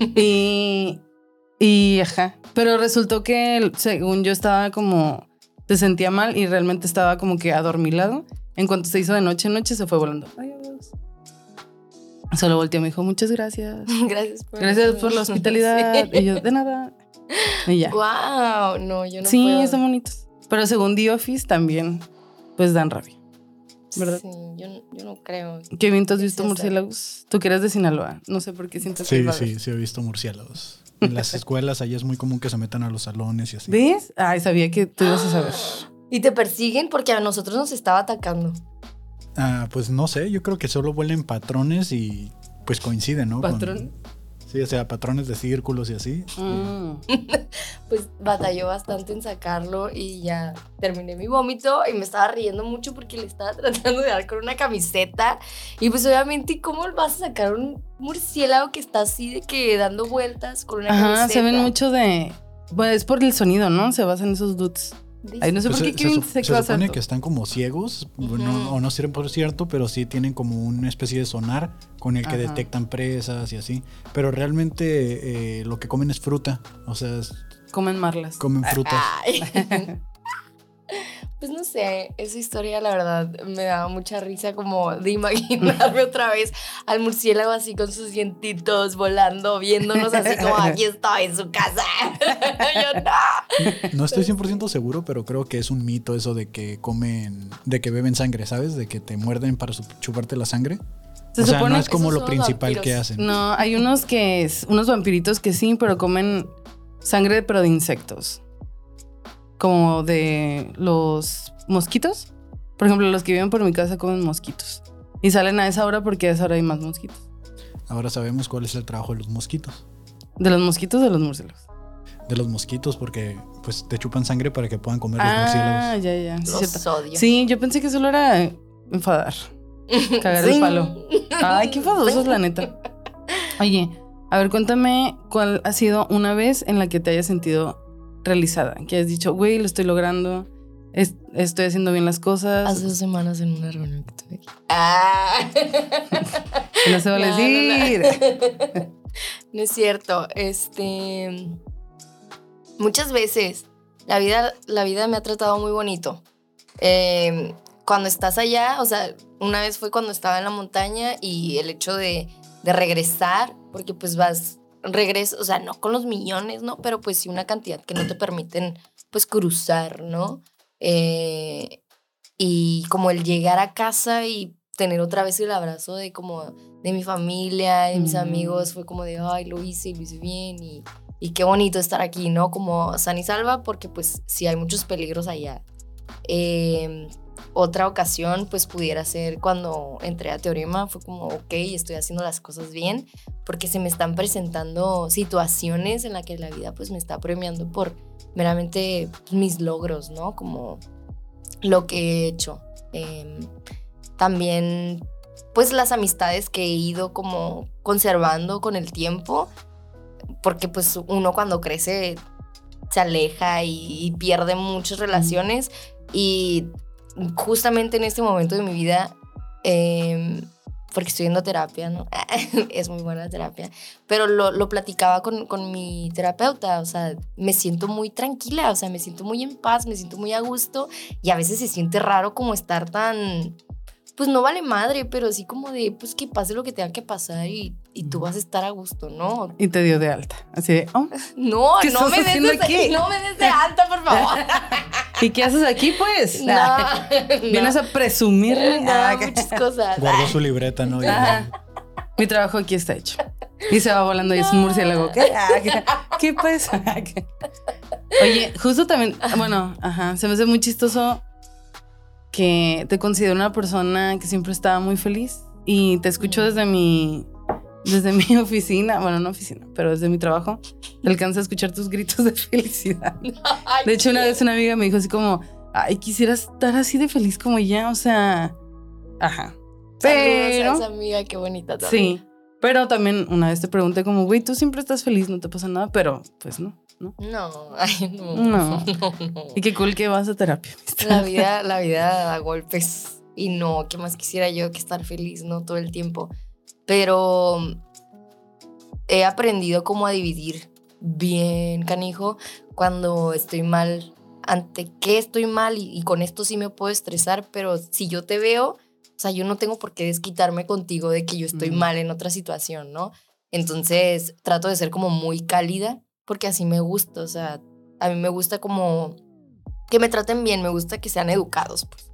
Y, y ajá. Pero resultó que según yo estaba como, se sentía mal y realmente estaba como que adormilado. En cuanto se hizo de noche, noche se fue volando. Adiós. Solo volteó y me dijo, muchas gracias. Gracias por Gracias por la hospitalidad. Sí. Y yo, de nada. Y ya. Wow, no, yo no sí, puedo. están bonitos. Pero según The Office también, pues dan rabia. ¿Verdad? Sí, yo, no- yo no creo. Kevin, ¿tú has visto murciélagos? Tú que eres de Sinaloa. No sé por qué siento que Sí, sí, sí he visto murciélagos. En las escuelas allá es muy común que se metan a los salones y así. ¿Ves? Ay, sabía que tú ibas a saber. Y te persiguen porque a nosotros nos estaba atacando. Ah, pues no sé, yo creo que solo vuelen patrones y pues coinciden, ¿no? Con- ¿Patrón? Sí, o sea, patrones de círculos y así. Mm. Pues batalló bastante en sacarlo y ya terminé mi vómito y me estaba riendo mucho porque le estaba tratando de dar con una camiseta. Y pues obviamente, ¿cómo vas a sacar un murciélago que está así de que dando vueltas con una Ajá, camiseta? se ven mucho de. Bueno, es por el sonido, ¿no? Se basan en esos dudes. Ay, no sé Pues por qué se, se, se, supone que están como ciegos, no- o no sirven por cierto, pero sí tienen como una especie de sonar con el que Ajá. detectan presas y así. Pero realmente eh, lo que comen es fruta, o sea, es- Comen marlas. comen frutas. Pues no sé, esa historia la verdad me daba mucha risa como de imaginarme otra vez al murciélago así con sus dientitos volando, viéndonos así como aquí estoy en su casa. Yo no. No estoy 100% seguro, pero creo que es un mito eso de que comen, de que beben sangre, ¿sabes? De que te muerden para chuparte la sangre. Se o sea, supone no es como lo principal que hacen. No, hay unos que es, unos vampiritos que sí, pero comen sangre, pero de insectos. Como de los mosquitos. Por ejemplo, los que viven por mi casa comen mosquitos. Y salen a esa hora porque a esa hora hay más mosquitos. Ahora sabemos cuál es el trabajo de los mosquitos. ¿De los mosquitos o de los murciélagos? De los mosquitos, porque pues te chupan sangre para que puedan comer los Ah, murciélagos. ya, ya. Sí, Los odio. Sí, yo pensé que solo era enfadar. Cagar el Sí. palo. Ay, qué enfadosos, la neta. Oye, a ver, cuéntame cuál ha sido una vez en la que te hayas sentido realizada. Que has dicho, güey, lo estoy logrando, es- estoy haciendo bien las cosas. Hace dos semanas en una reunión que tuve aquí. Ah. no se vale No, no, no. decir. No es cierto. Este. Muchas veces la vida, la vida me ha tratado muy bonito. Eh, cuando estás allá, o sea, una vez fue cuando estaba en la montaña y el hecho de, de regresar, porque pues vas, regreso, o sea, no con los millones, ¿no? Pero pues sí una cantidad que no te permiten pues cruzar, ¿no? Eh, y como el llegar a casa y tener otra vez el abrazo de como de mi familia, de mis Mm. amigos, fue como de, ay, lo hice y lo hice bien y, y qué bonito estar aquí, ¿no? Como san y salva, porque pues sí hay muchos peligros allá. Eh, otra ocasión, pues pudiera ser cuando entré a Teorema, fue como, ok, estoy haciendo las cosas bien, porque se me están presentando situaciones en las que la vida pues me está premiando por meramente mis logros, ¿no? Como lo que he hecho. Eh, también, pues las amistades que he ido como conservando con el tiempo, porque pues uno cuando crece se aleja y, y pierde muchas relaciones y justamente en este momento de mi vida, eh, porque estoy yendo terapia, ¿no? es muy buena terapia, pero lo, lo platicaba con, con mi terapeuta, o sea, me siento muy tranquila, o sea, me siento muy en paz, me siento muy a gusto y a veces se siente raro como estar tan, pues no vale madre, pero sí como de, pues que pase lo que tenga que pasar y, y tú vas a estar a gusto, ¿no? Y te dio de alta. Así de, oh, No, ¿Qué no me, des de, aquí? no me des de alta, por favor. ¿y qué haces aquí, pues? No, Vienes a presumirme. no, Ah, muchas cosas. Guardó su libreta, ¿no? Mi trabajo aquí está hecho. Y se va volando y es un murciélago. ¿Qué? Ah, ¿Qué, qué ¿qué? Oye, justo también, bueno, ajá, se me hace muy chistoso que te considero una persona que siempre estaba muy feliz y te escucho desde mi desde mi oficina, bueno, no oficina, pero desde mi trabajo, te alcanza a escuchar tus gritos de felicidad. De hecho, una vez una amiga me dijo así como, ay, quisiera estar así de feliz como ella, o sea, ajá. Saludos a Pero esa amiga, qué bonita también. Sí, Pero también una vez te pregunté como, güey, tú siempre estás feliz, no te pasa nada, pero pues no, ¿no? No, ay, no. No. no, no. Y qué cool que vas a terapia. La vida, la vida da golpes y no, ¿qué más quisiera yo que estar feliz, no? Todo el tiempo. Pero he aprendido cómo a dividir bien, canijo, cuando estoy mal, ante qué estoy mal y, y con esto sí me puedo estresar, pero si yo te veo, o sea, yo no tengo por qué desquitarme contigo de que yo estoy mal en otra situación, ¿no? Entonces trato de ser como muy cálida porque así me gusta, o sea, a mí me gusta como que me traten bien, me gusta que sean educados, pues.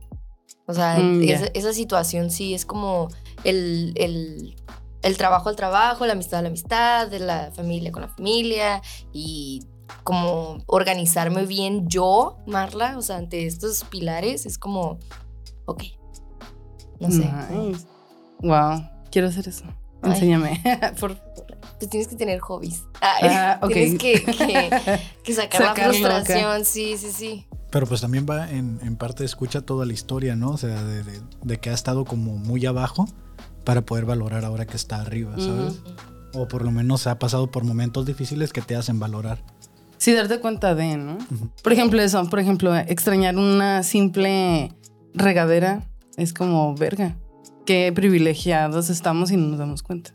O sea, Mm, esa, esa situación sí es como el, el, el trabajo al trabajo, la amistad a la amistad, de la familia con la familia y como organizarme bien yo, Marla, o sea, ante estos pilares es como, ok, no sé, Nice. Wow, quiero hacer eso. Ay. Enséñame. Por tú tienes que tener hobbies. Ay, Ah, ok. Tienes que, que, que sacar la frustración, sí, sí, sí. Pero pues también va en, en parte, escucha toda la historia, ¿no? O sea, de, de- de que ha estado como muy abajo para poder valorar ahora que está arriba, ¿sabes? O por lo menos ha pasado por momentos difíciles que te hacen valorar. Sí, darte cuenta de, ¿no? Por ejemplo, eso, por ejemplo, extrañar una simple regadera es como verga. Qué privilegiados estamos y no nos damos cuenta.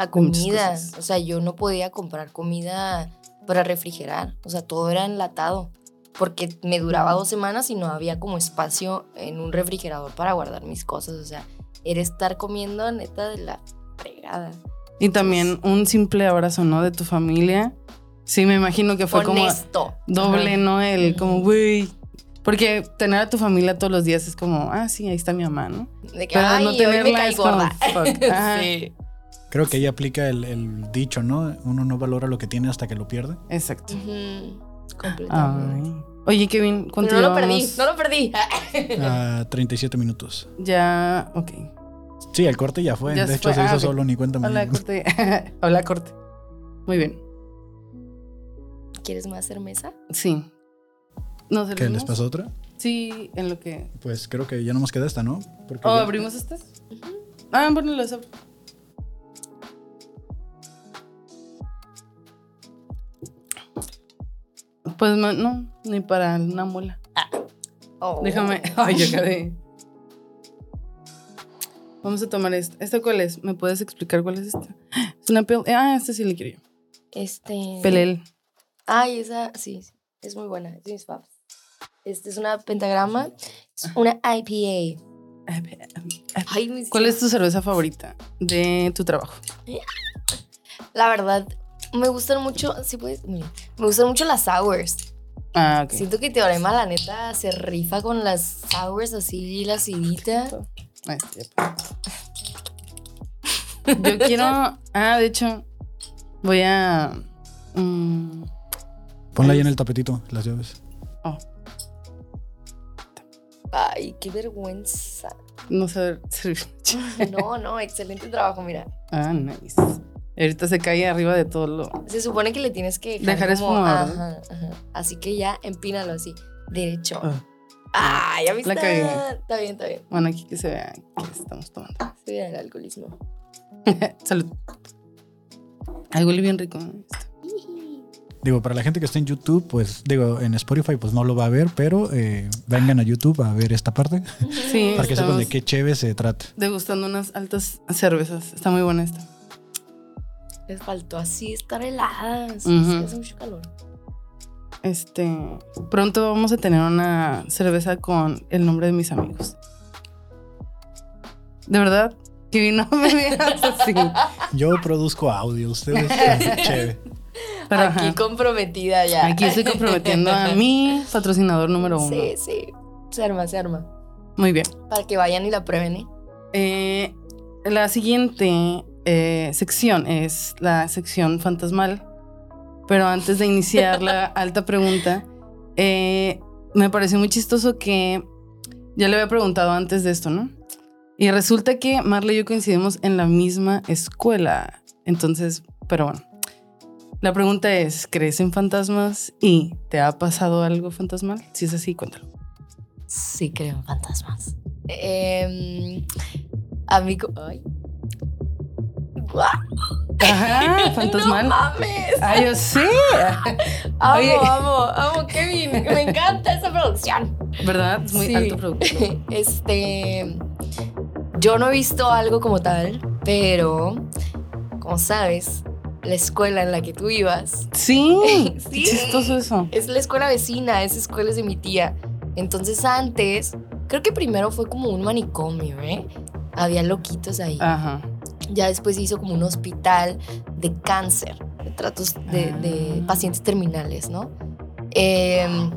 La comida, o sea, yo no podía comprar comida para refrigerar, o sea, todo era enlatado, porque me duraba dos semanas y no había como espacio en un refrigerador para guardar mis cosas, o sea, era estar comiendo neta de la fregada. Y también un simple abrazo, ¿no? De tu familia. Sí, me imagino que fue como Honesto. doble, Ajá. ¿no? El como, güey. Porque tener a tu familia todos los días es como, ah, sí, ahí está mi mamá, ¿no? De que, Pero ay, no hoy me tenerla caí es como, fuck. Sí. Creo que ahí aplica el, el dicho, ¿no? Uno no valora lo que tiene hasta que lo pierde. Exacto. Ujú, Completamente. Ay. Oye, Kevin, ¿cuánto no lo perdí, no lo perdí. A 37 minutos. Ya, ok. Sí, el corte ya fue. Ya de hecho, fue. se hizo Ah, solo, ni cuenta Hola, corte. Hola, corte. Muy bien. ¿Quieres más cerveza? Sí. ¿Nos ¿Qué les pasó otra? Sí, en lo que... Pues creo que ya no nos queda esta, ¿no? Porque ¿O ya- abrimos estas? Ah, bueno, las abro. Pues no, no, ni para una muela. Oh. Déjame. Ay, yo quedé. Vamos a tomar esta. ¿Esta cuál es? ¿Me puedes explicar cuál es esta? Es una pel... Ah, esta sí le quiero yo. Este. Pelel. Ay, esa, sí, sí, es muy buena, es de mis faves. Este es una pentagrama, es una IPA. Ay, ¿Cuál es tu cerveza favorita de tu trabajo? La verdad, me gustan mucho, sí puedes, mira, me gustan mucho las sours. Ah, ok. Siento que Teorema, la neta, se rifa con las sours así, la acidita. Yo quiero. Ah, de hecho, voy a. mm, Ponla ahí en el tapetito, las llaves. oh, Ay, qué vergüenza. no saber servir. No, no, excelente trabajo, mira. Ah, nice. Ahorita se cae arriba de todo lo. Se supone que le tienes que Dejar como, espuma, ¿verdad? ajá, ajá. Así que ya empínalo así, derecho. Ah, Ah, ya viste. La cagué. Está bien, está bien. bueno, aquí que se vea que estamos tomando. Estoy en el alcoholismo. Salud. Ay, huele bien rico. esto. Digo, para la gente que está en YouTube, pues digo, en Spotify pues no lo va a ver, pero eh, vengan a YouTube a ver esta parte Sí, para que sepan de qué chévere se trata. degustando unas altas cervezas. Está muy buena esta. Les faltó así estar heladas. Ujú. Sí, hace mucho calor. Este, pronto vamos a tener una cerveza con el nombre de mis amigos. De verdad, que vino me veas así. Yo produzco audio, ustedes chévere. Pero, Aquí ajá, comprometida ya. aquí estoy comprometiendo a mi patrocinador número uno. Sí, sí. Se arma, se arma. Muy bien. Para que vayan y la prueben, ¿eh? Eh, la siguiente eh, sección es la sección fantasmal. Pero antes de iniciar la alta pregunta, eh, me pareció muy chistoso que ya le había preguntado antes de esto, ¿no? Y resulta que Marla y yo coincidimos en la misma escuela. Entonces, pero bueno. La pregunta es, ¿crees en fantasmas? ¿Y te ha pasado algo fantasmal? Si es así, cuéntalo. Sí, creo en fantasmas. Em, a mí. Ay. Ajá, fantasmal. No mames. Ay, yo sé. Amo, Oye. amo, amo, Kevin. Me encanta esa producción. ¿Verdad? Es muy Sí. alto producto. Este. Yo no he visto algo como tal, pero como sabes, la escuela en la que tú ibas Sí. Sí. Chistoso eso. es la escuela vecina, esa escuela es de mi tía. Entonces antes, creo que primero fue como un manicomio, ¿eh? Había loquitos ahí. Ajá. Ya después se hizo como un hospital de cáncer, de tratos de, de Ah. pacientes terminales, ¿no? Em,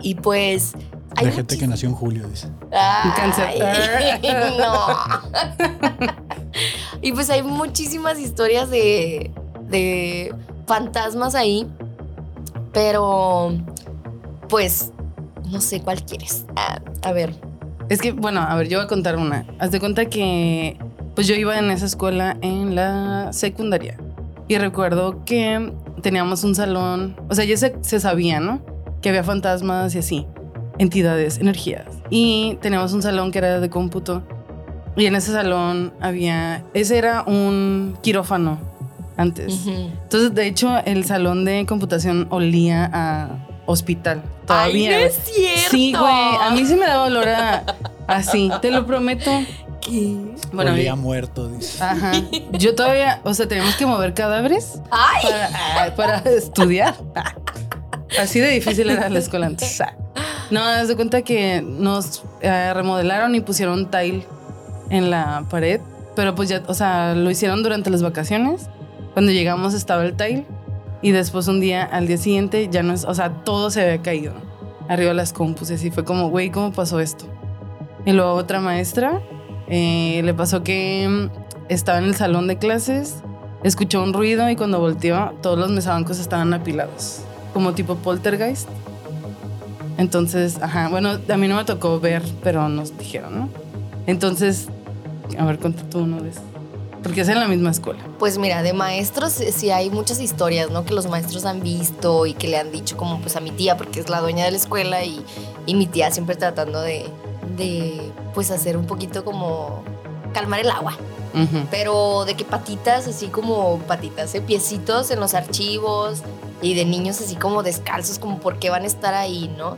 y pues... hay De gente que nació en julio, dice. Ay, Cáncer. no. y pues hay muchísimas historias de, de fantasmas ahí, pero pues no sé cuál quieres. Ah, a ver. Es que, bueno, a ver, yo voy a contar una. Haz de cuenta que, pues yo iba en esa escuela en la secundaria. Y recuerdo que teníamos un salón, o sea, ya se, se sabía, ¿no? Que había fantasmas y así, entidades, energías. Y teníamos un salón que era de cómputo. Y en ese salón había, ese era un quirófano antes. Ujú. Entonces, de hecho, el salón de computación olía a hospital. Todavía. Ay, no es cierto. Sí, güey. A mí sí me da olor a así, te lo prometo. ¿Qué? Bueno, Olía muerto, dice. ajá. Yo todavía, o sea, tenemos que mover cadáveres Ay, para, ah, para estudiar. Así de difícil era la escuela antes. Ah. No, haz de cuenta que nos eh, remodelaron y pusieron tile en la pared, pero pues ya, o sea, lo hicieron durante las vacaciones. Cuando llegamos estaba el tile y después un día, al día siguiente, ya no es, o sea, todo se había caído arriba de las compus y así fue como, güey, ¿cómo pasó esto? Y luego otra maestra eh, le pasó que mm, estaba en el salón de clases, escuchó un ruido y cuando volteó, todos los mesabancos estaban apilados, como tipo poltergeist. Entonces, ajá, bueno, a mí no me tocó ver, pero nos dijeron, ¿no? Entonces, a ver, cuenta tú uno de esos. Porque es en la misma escuela. Pues mira, de maestros eh, sí hay muchas historias, ¿no? Que los maestros han visto y que le han dicho como pues a mi tía, porque es la dueña de la escuela y, y mi tía siempre tratando de, de pues hacer un poquito como calmar el agua. Ujú. Pero de que patitas, así como patitas, ¿eh? piecitos en los archivos y de niños así como descalzos, como por qué van a estar ahí, ¿no?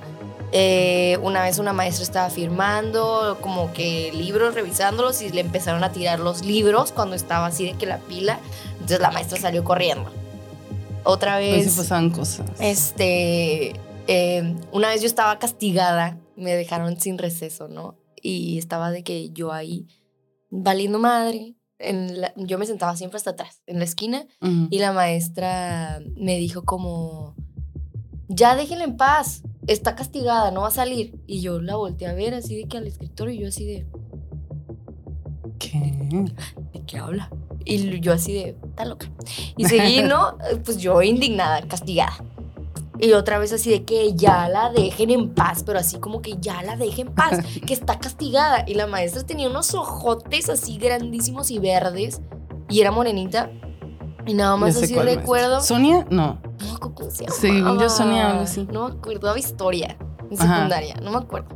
Eh, una vez una maestra estaba firmando como que libros, revisándolos y le empezaron a tirar los libros cuando estaba así de que la pila. Entonces la maestra salió corriendo. Otra Pues vez, sí pasaban cosas. este, eh, una vez yo estaba castigada, me dejaron sin receso, ¿no? Y estaba de que yo ahí valiendo madre. En la- yo me sentaba siempre hasta atrás, en la esquina, y la maestra me dijo como, ya déjenla en paz, está castigada, no va a salir. Y yo la volteé a ver así de que al escritorio y yo así de, ¿Qué? ¿de qué habla? Y yo así de, está loca. Y seguí, ¿no? Pues yo indignada, castigada. Y otra vez así de que ya la dejen en paz, pero así como que ya la dejen en paz, que está castigada. Y la maestra tenía unos ojotes así grandísimos y verdes, y era morenita. Y nada más sé así maestra. recuerdo. ¿Sonia? No. No me acuerdo cómo se Según yo, Sonia, algo así. No me acuerdo, historia en Ajá. secundaria, no me acuerdo.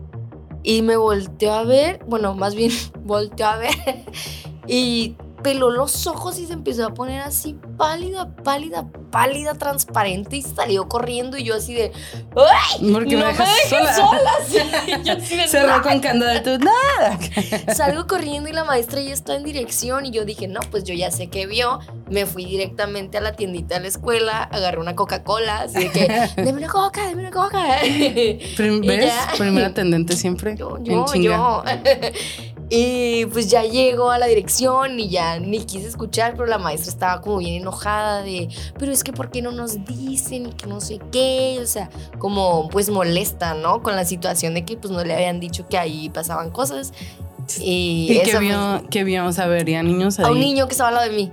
Y me volteó a ver, bueno, más bien volteó a ver y peló los ojos y se empezó a poner así pálida, pálida, pálida, transparente y salió corriendo y yo así de ¡Ay! Porque no me dejas sola. sola. Así de, Cerró con candado y tú, nada. Salgo corriendo y la maestra ya está en dirección y yo dije, no, pues yo ya sé que vio. Me fui directamente a la tiendita de la escuela, agarré una Coca-Cola, así de que, deme una coca, deme una coca. ¿Ves? Primera tendente siempre. Yo, yo, yo. Y pues ya llego a la dirección y ya ni quise escuchar, pero la maestra estaba como bien enojada de, pero es que ¿por qué no nos dicen que no sé qué? O sea, como pues molesta, ¿no? Con la situación de que pues no le habían dicho que ahí pasaban cosas. Y, ¿Y qué vio? ¿Qué vio? O sea, vería niños ahí. a un niño que estaba al lado de mí.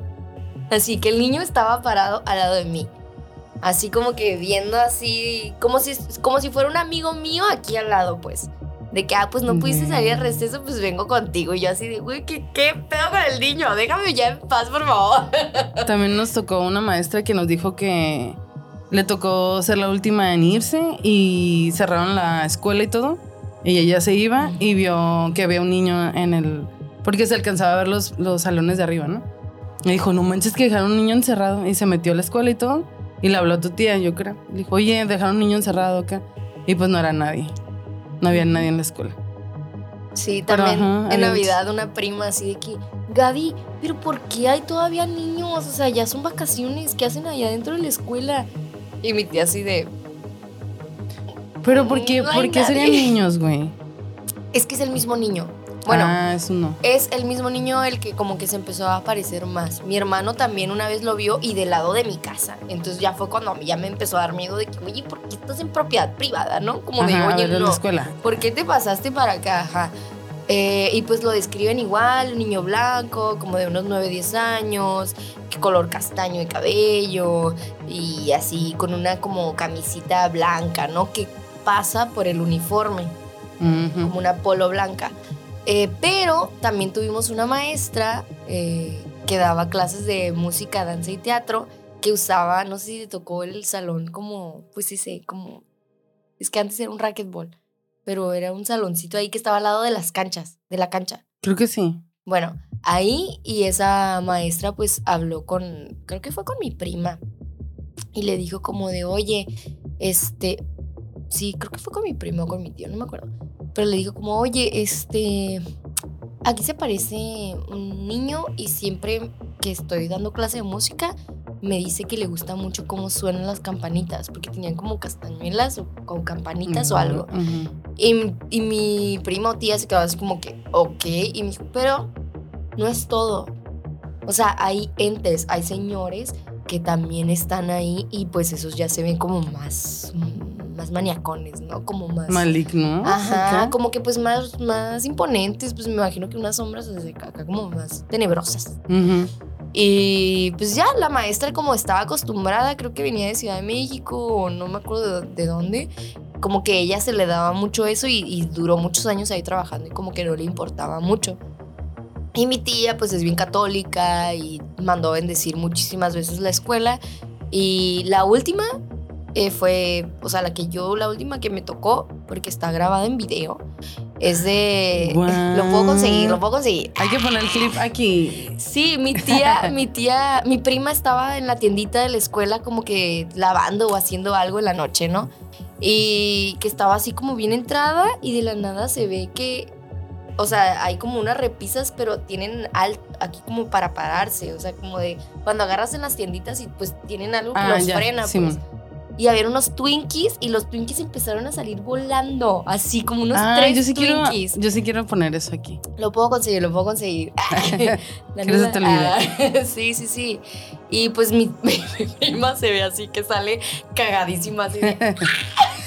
Así que el niño estaba parado al lado de mí. Así como que viendo así, como si, como si fuera un amigo mío aquí al lado, pues. De que, ah, pues no pudiste salir al receso, pues vengo contigo. Y yo así de, güey, ¿qué, ¿qué pedo con el niño? Déjame ya en paz, por favor. También nos tocó una maestra que nos dijo que le tocó ser la última en irse y cerraron la escuela y todo. Y ella se iba y vio que había un niño en el... Porque se alcanzaba a ver los, los salones de arriba, ¿no? Me dijo, no manches que dejaron un niño encerrado. Y se metió a la escuela y todo. Y le habló a tu tía, yo creo. Le dijo, oye, dejaron un niño encerrado acá. Y pues no era nadie. No había nadie en la escuela. Sí, Pero, también ajá, en Navidad una prima así de que, Gaby, pero ¿por qué hay todavía niños? O sea, ya son vacaciones, ¿qué hacen allá dentro de la escuela? Y mi tía así de, Pero ¿por qué, No ¿por qué serían niños, güey? es que es el mismo niño. Bueno, Ah, eso no. es el mismo niño el que como que se empezó a aparecer más. Mi hermano también una vez lo vio y del lado de mi casa. Entonces ya fue cuando ya me empezó a dar miedo de que, oye, ¿por qué estás en propiedad privada, no? Como de, oye, de la no. escuela. ¿por qué te pasaste para acá? Ajá. Eh, y pues lo describen igual, un niño blanco, como de unos 9, 10 años, color castaño de cabello y así con una como camisita blanca, ¿no? Que pasa por el uniforme, Ujú. como una polo blanca. Eh, pero también tuvimos una maestra eh, que daba clases de música, danza y teatro que usaba, no sé si le tocó el salón como, pues ese, como, es que antes era un racquetball, pero era un saloncito ahí que estaba al lado de las canchas, de la cancha. Creo que sí. Bueno, ahí y esa maestra pues habló con, creo que fue con mi prima y le dijo como de, oye, este, sí, creo que fue con mi primo o con mi tío, no me acuerdo, pero le dijo como, oye, este, aquí se aparece un niño y siempre que estoy dando clase de música me dice que le gusta mucho cómo suenan las campanitas, porque tenían como castañuelas o con campanitas o algo. Y, y mi prima o tía se quedó así como que, ok, y me dijo, pero no es todo. O sea, hay entes, hay señores que también están ahí y pues esos ya se ven como más, más maniacones, ¿no? Como más... Maligno. Ajá, acá. como que pues más, más imponentes, pues me imagino que unas sombras desde acá, como más tenebrosas. Ujú. Y pues ya la maestra como estaba acostumbrada, creo que venía de Ciudad de México o no me acuerdo de, de dónde, como que ella se le daba mucho eso y, y duró muchos años ahí trabajando y como que no le importaba mucho. Y mi tía pues es bien católica y mandó bendecir muchísimas veces la escuela. Y la última eh, fue, o sea, la que yo, la última que me tocó, porque está grabada en video, es de... Lo puedo conseguir, lo puedo conseguir. Hay que poner el clip aquí. Sí, mi tía, mi tía, mi prima estaba en la tiendita de la escuela como que lavando o haciendo algo en la noche, ¿no? Y que estaba así como bien entrada y de la nada se ve que, o sea, hay como unas repisas, pero tienen alt, aquí como para pararse, o sea, como de cuando agarras en las tienditas y pues tienen algo que Ah, los ya, frena, Simón. pues. Y había unos Twinkies y los Twinkies empezaron a salir volando, así como unos Ah, tres yo sí quiero, Twinkies. yo sí quiero poner eso aquí. Lo puedo conseguir, lo puedo conseguir. La te olvide. ah, sí, sí, sí. Y pues mi, mi prima se ve así que sale cagadísima así de-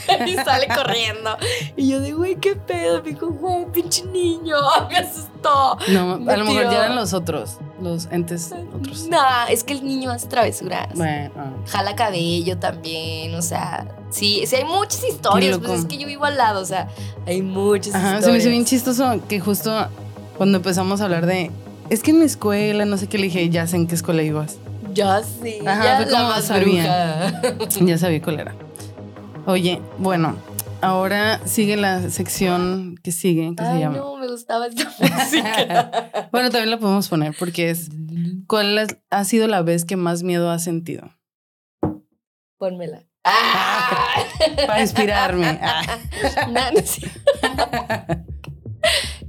y sale corriendo. Y yo de, güey, qué pedo. Me dijo, güey, pinche niño. Me asustó. No, Me a lo mejor ya eran los otros, los entes otros. Nah, es que el niño hace travesuras. Bueno. Jala cabello también, o sea, sí, sí hay muchas historias, pues es que yo vivo al lado, o sea, hay muchas Ajá, historias. se me hizo bien chistoso que justo cuando empezamos a hablar de. Es que en mi escuela, no sé qué, le dije, ya sé en qué escuela ibas. Ya sé, Ajá, ya fue la más sabía. bruja. Ya sabía cuál era. Oye, bueno, ahora sigue la sección que sigue, que se llama. no, me gustaba esta música. Bueno, también la podemos poner porque es. ¿Cuál ha sido la vez que más miedo has sentido? Pónmela. Ah. Para inspirarme. Ah. No, no es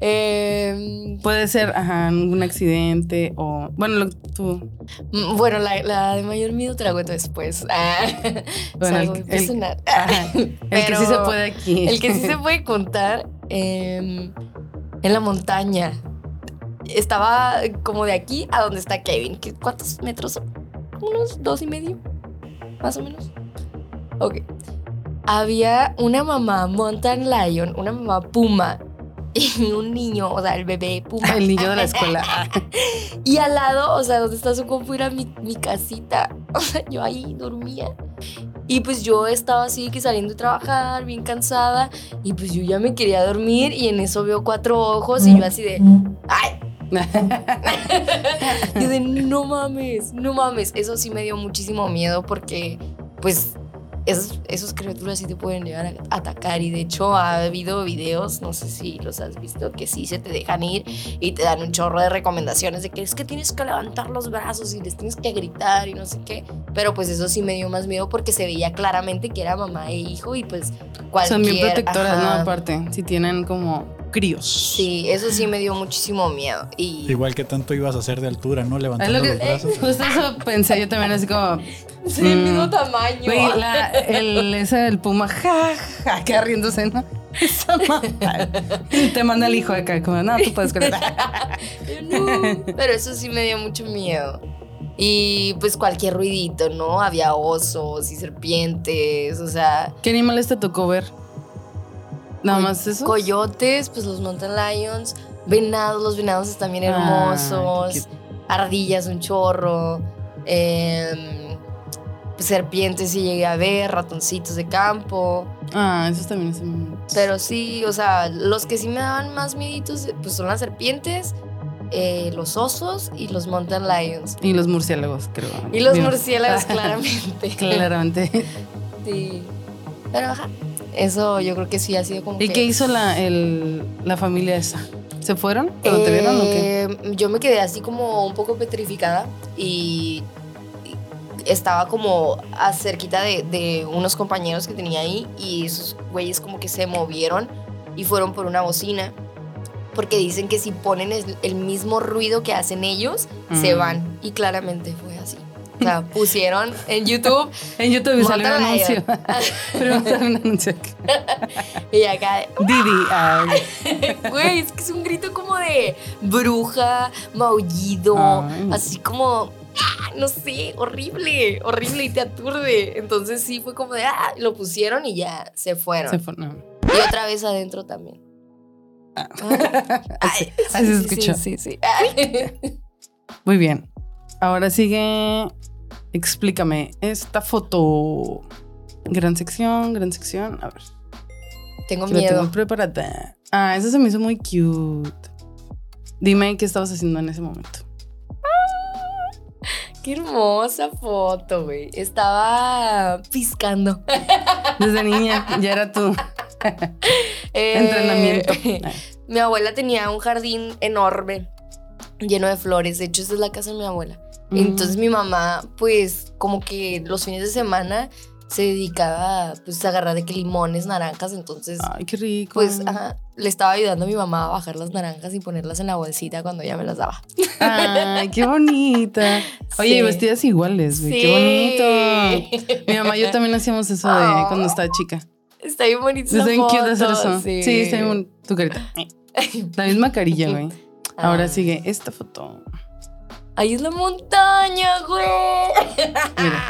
Em, Puede ser, ajá, un accidente o. Bueno, lo, tú. mm, bueno, la, la de mayor miedo te la cuento después. Ah, Bueno, es el- el- personal. Ajá, el que sí se puede aquí. El que sí se puede contar em, en la montaña. Estaba como de aquí a donde está Kevin. ¿Qué- ¿Cuántos metros son? Unos dos y medio, más o menos. Ok. Había una mamá mountain lion, una mamá puma y un niño, o sea, el bebé puma. El niño de la escuela. Y al lado, o sea, donde está su compu era mi, mi casita. O sea, yo ahí dormía. Y pues yo estaba así que saliendo de trabajar, bien cansada. Y pues yo ya me quería dormir. Y en eso veo cuatro ojos y yo así de. ¡Ay! Yo de no mames, no mames. Eso sí me dio muchísimo miedo porque, pues, esos, esos criaturas sí te pueden llegar a atacar. Y de hecho, ha habido videos, no sé si los has visto, que sí se te dejan ir y te dan un chorro de recomendaciones de que es que tienes que levantar los brazos y les tienes que gritar y no sé qué. Pero pues eso sí me dio más miedo porque se veía claramente que era mamá e hijo y pues cualquier. Son bien protectoras, ¿no? Aparte, si tienen como críos. Sí, eso sí me dio muchísimo miedo. Y Igual que tanto ibas a hacer de altura, ¿no? Levantando lo que, los brazos. justo eso pensé yo también, así como. sí, el mismo Mm. tamaño. Güey, la- el, ese del puma, ja, ja, queda riéndose, ¿no? Esa te manda el hijo acá, como, no, tú puedes no. Pero eso sí me dio mucho miedo. Y pues cualquier ruidito, ¿no? Había osos y serpientes, o sea, ¿Qué animales te tocó ver? Nada más eso. coyotes, pues los mountain lions, venados, los venados están bien hermosos, ardillas un chorro, em, pues, serpientes sí llegué a ver, ratoncitos de campo. Ah, esos también son. Pero sí, o sea, los que sí me daban más mieditos, pues son las serpientes, eh, los osos y los mountain lions. Y los murciélagos, creo. Y los murciélagos, claramente. Claramente. Sí. Pero ajá. Eso yo creo que sí ha sido como. ¿Y que- qué hizo la, el, la familia esa? ¿Se fueron? ¿Cuando te vieron o qué? Eh, Yo me quedé así como un poco petrificada y estaba como a cerquita de, de unos compañeros que tenía ahí y esos güeyes como que se movieron y fueron por una bocina. Porque dicen que si ponen el, el mismo ruido que hacen ellos, se van. Y claramente fue así. O sea, pusieron en YouTube En YouTube salió un anuncio. Pero salió un anuncio. y acá, Didi. Güey, es que es un grito como de bruja, maullido, Ay. así como, ah, no sé, horrible, horrible y te aturde. Entonces sí fue como de, ah, lo pusieron y ya se fueron. se fue, no. Y otra vez adentro también. Ah. Ay, Así se sí, escuchó. Sí, sí, sí. Muy bien. Ahora sigue. Explícame esta foto. Gran sección, gran sección. A ver. Tengo que la tengo miedo. preparada. Ah, esa se me hizo muy cute. Dime qué estabas haciendo en ese momento. Qué hermosa foto, güey. Estaba piscando. Desde niña, ya era tu Eh, entrenamiento. Ah, Mi abuela tenía un jardín enorme, lleno de flores. De hecho, esa es la casa de mi abuela. Entonces mi mamá, pues, como que los fines de semana se dedicaba, pues, a agarrar de que limones, naranjas. Entonces, Ay, qué rico. pues, ajá, le estaba ayudando a mi mamá a bajar las naranjas y ponerlas en la bolsita cuando ella me las daba. Ay, qué bonita. Oye, y Sí. vestidas iguales, güey. Qué bonito. Mi mamá y yo también hacíamos eso de Oh. cuando estaba chica. Está bien bonita Es esa bien cute hacer eso. Sí, Sí, está bien bonito. Tu carita. La misma carilla, güey. Ahora Ah. sigue esta foto. Ahí es la montaña, güey. Mira.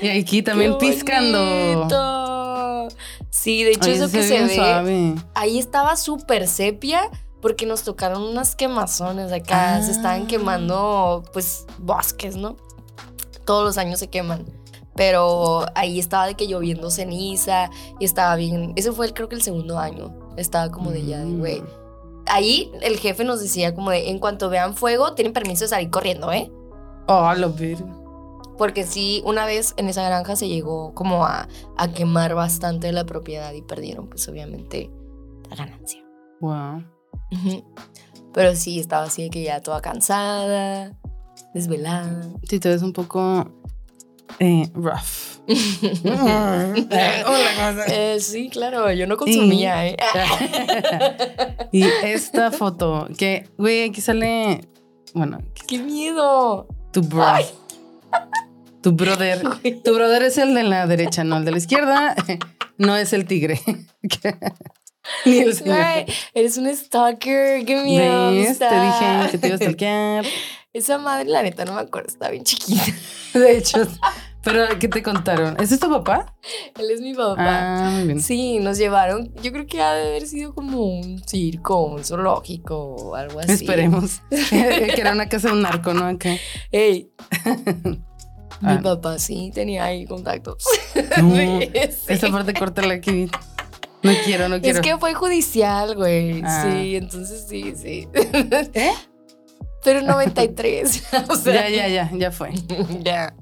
Y aquí también Qué piscando. Sí, de hecho, eso que se ve. suave. ahí estaba súper sepia porque nos tocaron unas quemazones acá. Ah. Se estaban quemando, pues, bosques, ¿no? Todos los años se queman. Pero ahí estaba de que lloviendo ceniza y estaba bien. Ese fue, el, creo que el segundo año. Estaba como de ya, de, Mm. Ahí el jefe nos decía como de, en cuanto vean fuego, tienen permiso de salir corriendo, ¿eh? Oh, lo ver. Porque sí, una vez en esa granja se llegó como a, a quemar bastante la propiedad y perdieron, pues obviamente, la ganancia. Wow. Pero sí, estaba así de que ya toda cansada, desvelada. Sí, te ves un poco eh, rough. Eh, sí, claro, yo no consumía, ¿eh? Y esta foto, que, güey, aquí sale, bueno, ¡Qué miedo! tu bro. Ay. Tu brother. Tu brother es el de la derecha, no el de la izquierda. No es el tigre. Ni el señor. Eres un stalker, qué miedo. ¿Ves? Te dije que te iba a stalkear. Esa madre, la neta, no me acuerdo, está bien chiquita. De hecho, pero ¿qué te contaron? ¿Ese es tu papá? Él es mi papá. Ah, muy bien. Sí, nos llevaron. Yo creo que ha de haber sido como un circo, un zoológico o algo así. Esperemos. que era una casa de un narco, ¿no? Acá. Ey. Mi Ah. papá sí tenía ahí contactos. No, Sí. esa parte córtala aquí. No quiero, no quiero. Es que fue judicial, güey. Ah. Sí, entonces sí, sí. ¿Eh? Pero 93. o sea, Ya, ya, ya, ya fue. ya.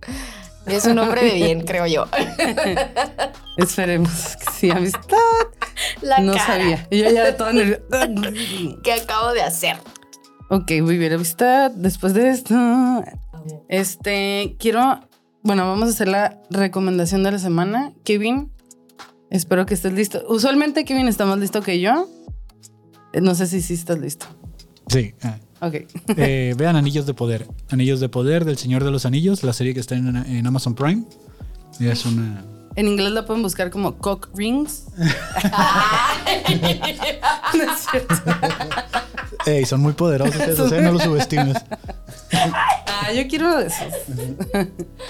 Es un hombre de bien, creo yo. Esperemos que sí, amistad. La no cara sabía. Yo ya toda nerviosa. que acabo de hacer. ok, muy bien, amistad. Después de esto, este, quiero, bueno, vamos a hacer la recomendación de la semana. Kevin, espero que estés listo. Usualmente Kevin está más listo que yo. Eh, No sé si sí estás listo. Sí. ah. Ok. Eh, vean Anillos de Poder. Anillos de Poder del Señor de los Anillos, la serie que está en, en Amazon Prime. Es una. En inglés la pueden buscar como cock rings. no es cierto. Ey, son muy poderosos esos, ¿eh? No los subestimes. Ah, yo quiero uno de esos.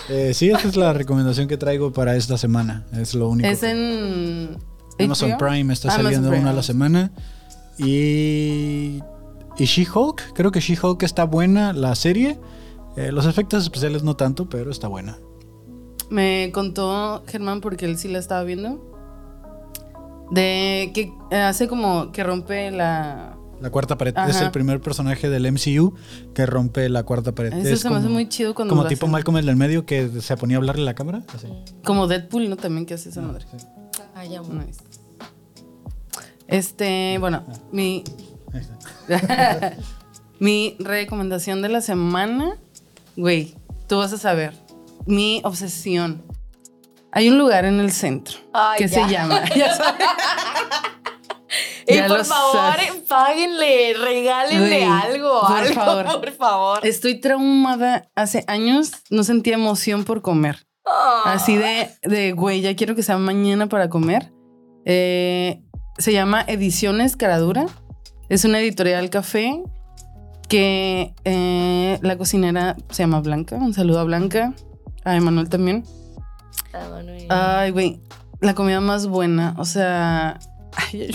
Eh, sí, esa es la recomendación que traigo para esta semana. Es lo único. Es en Amazon HBO? Prime está Amazon saliendo Prime. una a la semana. Y. Y She-Hulk. Creo que She-Hulk está buena, la serie. Eh, los efectos especiales no tanto, pero está buena. Me contó Germán porque él sí la estaba viendo. De que hace como que rompe la. La cuarta pared Ajá. es el primer personaje del MCU que rompe la cuarta pared. Eso Es se me hace como- muy chido cuando. Como lo tipo hacen. Malcolm el del medio que se ponía a hablarle a la cámara. Así. Como Deadpool, ¿no? También que hace esa madre. Ay, amor. Nice. Este, bueno, mi. Mi recomendación de la semana. Güey, tú vas a saber. Mi obsesión. Hay un lugar en el centro Ay, que ya. se llama. ya sabes. Y Ya por favor, sabes. páguenle, regálenle algo, por algo, favor. por favor. Estoy traumada. Hace años no sentía emoción por comer. Ah. Así de, de, güey, ya quiero que sea mañana para comer. Eh, se llama Ediciones Caradura. Es una editorial café que eh, la cocinera se llama Blanca. Un saludo a Blanca. A Emanuel también. Ay, güey, la comida más buena. O sea, ay,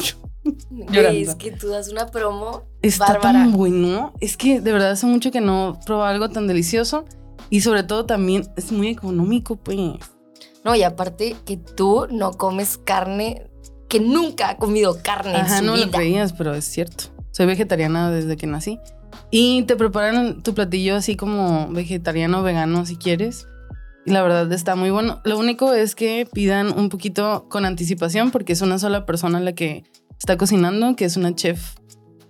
llorando. es que tú das una promo está bárbara. tan bueno. Es que de verdad hace mucho que no probaba algo tan delicioso. Y sobre todo también es muy económico, pues. No, y aparte que tú no comes carne, que nunca ha comido carne Ajá, en su no lo creías, pero es cierto. Soy vegetariana desde que nací. Y te preparan tu platillo así como vegetariano, vegano, si quieres. Y la verdad está muy bueno. Lo único es que pidan un poquito con anticipación porque es una sola persona la que está cocinando, que es una chef.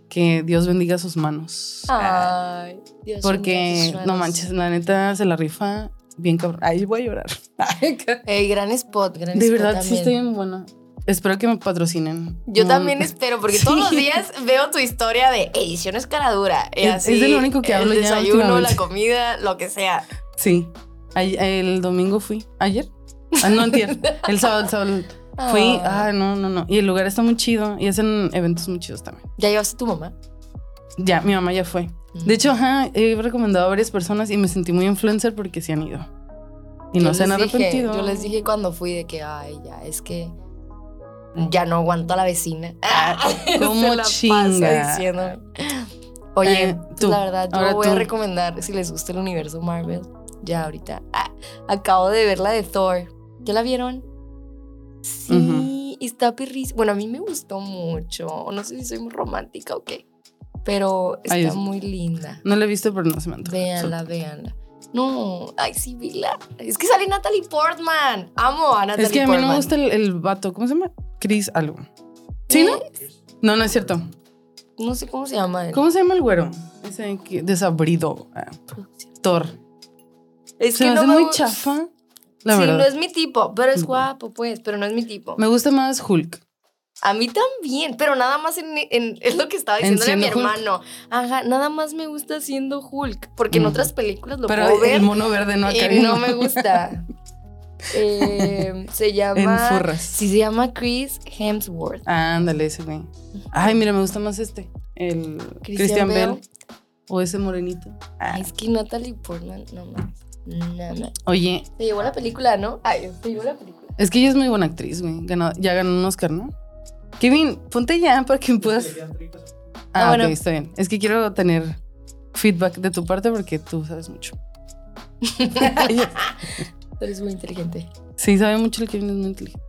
Que Dios bendiga sus manos. Ay, Dios porque, sus no manches, la neta se la rifa bien cabrón. Ay, voy a llorar. Ay, gran spot, gran de spot verdad, sí también. estoy bien buena. Espero que me patrocinen. Yo Mm. también espero, porque todos los Sí. días veo tu historia de ediciones caradura. Y Es- así, es lo único que el hablo ya desayuno, la comida, lo que sea. Sí. El domingo fui. ¿Ayer? Ah, no, antier. El sábado, el sábado. Fui. Ah. Ah, no, no, no. Y el lugar está muy chido. Y hacen eventos muy chidos también. ¿Ya llevaste a tu mamá? Ya, mi mamá ya fue. Mm. De hecho, ajá, he recomendado a varias personas y me sentí muy influencer porque se han ido. Y no se han dije- arrepentido. yo les dije cuando fui de que, ay, ya, es que ya no aguanto a la vecina. ¿Cómo Se la pasa chinga? Oye, Eh, tú, la verdad, yo voy a recomendar, si les gusta el universo Marvel, ya ahorita. Ah, acabo de ver la de Thor. ¿Ya la vieron? Sí, está perrísima. Bueno, a mí me gustó mucho. No sé si soy muy romántica o qué. Pero está Ay, muy linda. No la he visto, pero no se me antoja. Véanla, véanla. No, ay, sí, vila. Es que sale Natalie Portman. Amo a Natalie Es que a mí no Portman. me gusta el, el vato. ¿Cómo se llama? Chris algo. ¿Sí, no? Eh, No, no es cierto. No sé cómo se llama él. ¿Cómo se llama el güero? Ese que desabrido. Ah, Thor. Es Se me no hace muy chafa. La sí, verdad. no es mi tipo, pero es Mm. guapo, pues, pero no es mi tipo. Me gusta más Hulk. A mí también, pero nada más en, en- es lo que estaba ¿En diciéndole a mi siendo Hulk? hermano. Ajá, nada más me gusta siendo Hulk, porque en Mm. otras películas lo Pero puedo ver el mono verde no y acá. no me gusta. Eh, se llama. En furras. Sí, se llama Chris Hemsworth. Ándale, ese güey. Ay, mira, me gusta más este. El Christian, Bell. Bale. O ese morenito. Ay, es que Natalie Portman, no mames. Nada. Oye, Se llevó la película, ¿no? Ay, se llevó la película. es que ella es muy buena actriz, güey. Ganó- ya ganó un Oscar, ¿no? Kevin, ponte ya para que puedas. Ah, Ah, bueno. ok, está bien. Es que quiero tener feedback de tu parte porque tú sabes mucho. Eres muy inteligente. sí, sabe mucho el Kevin, es muy inteligente.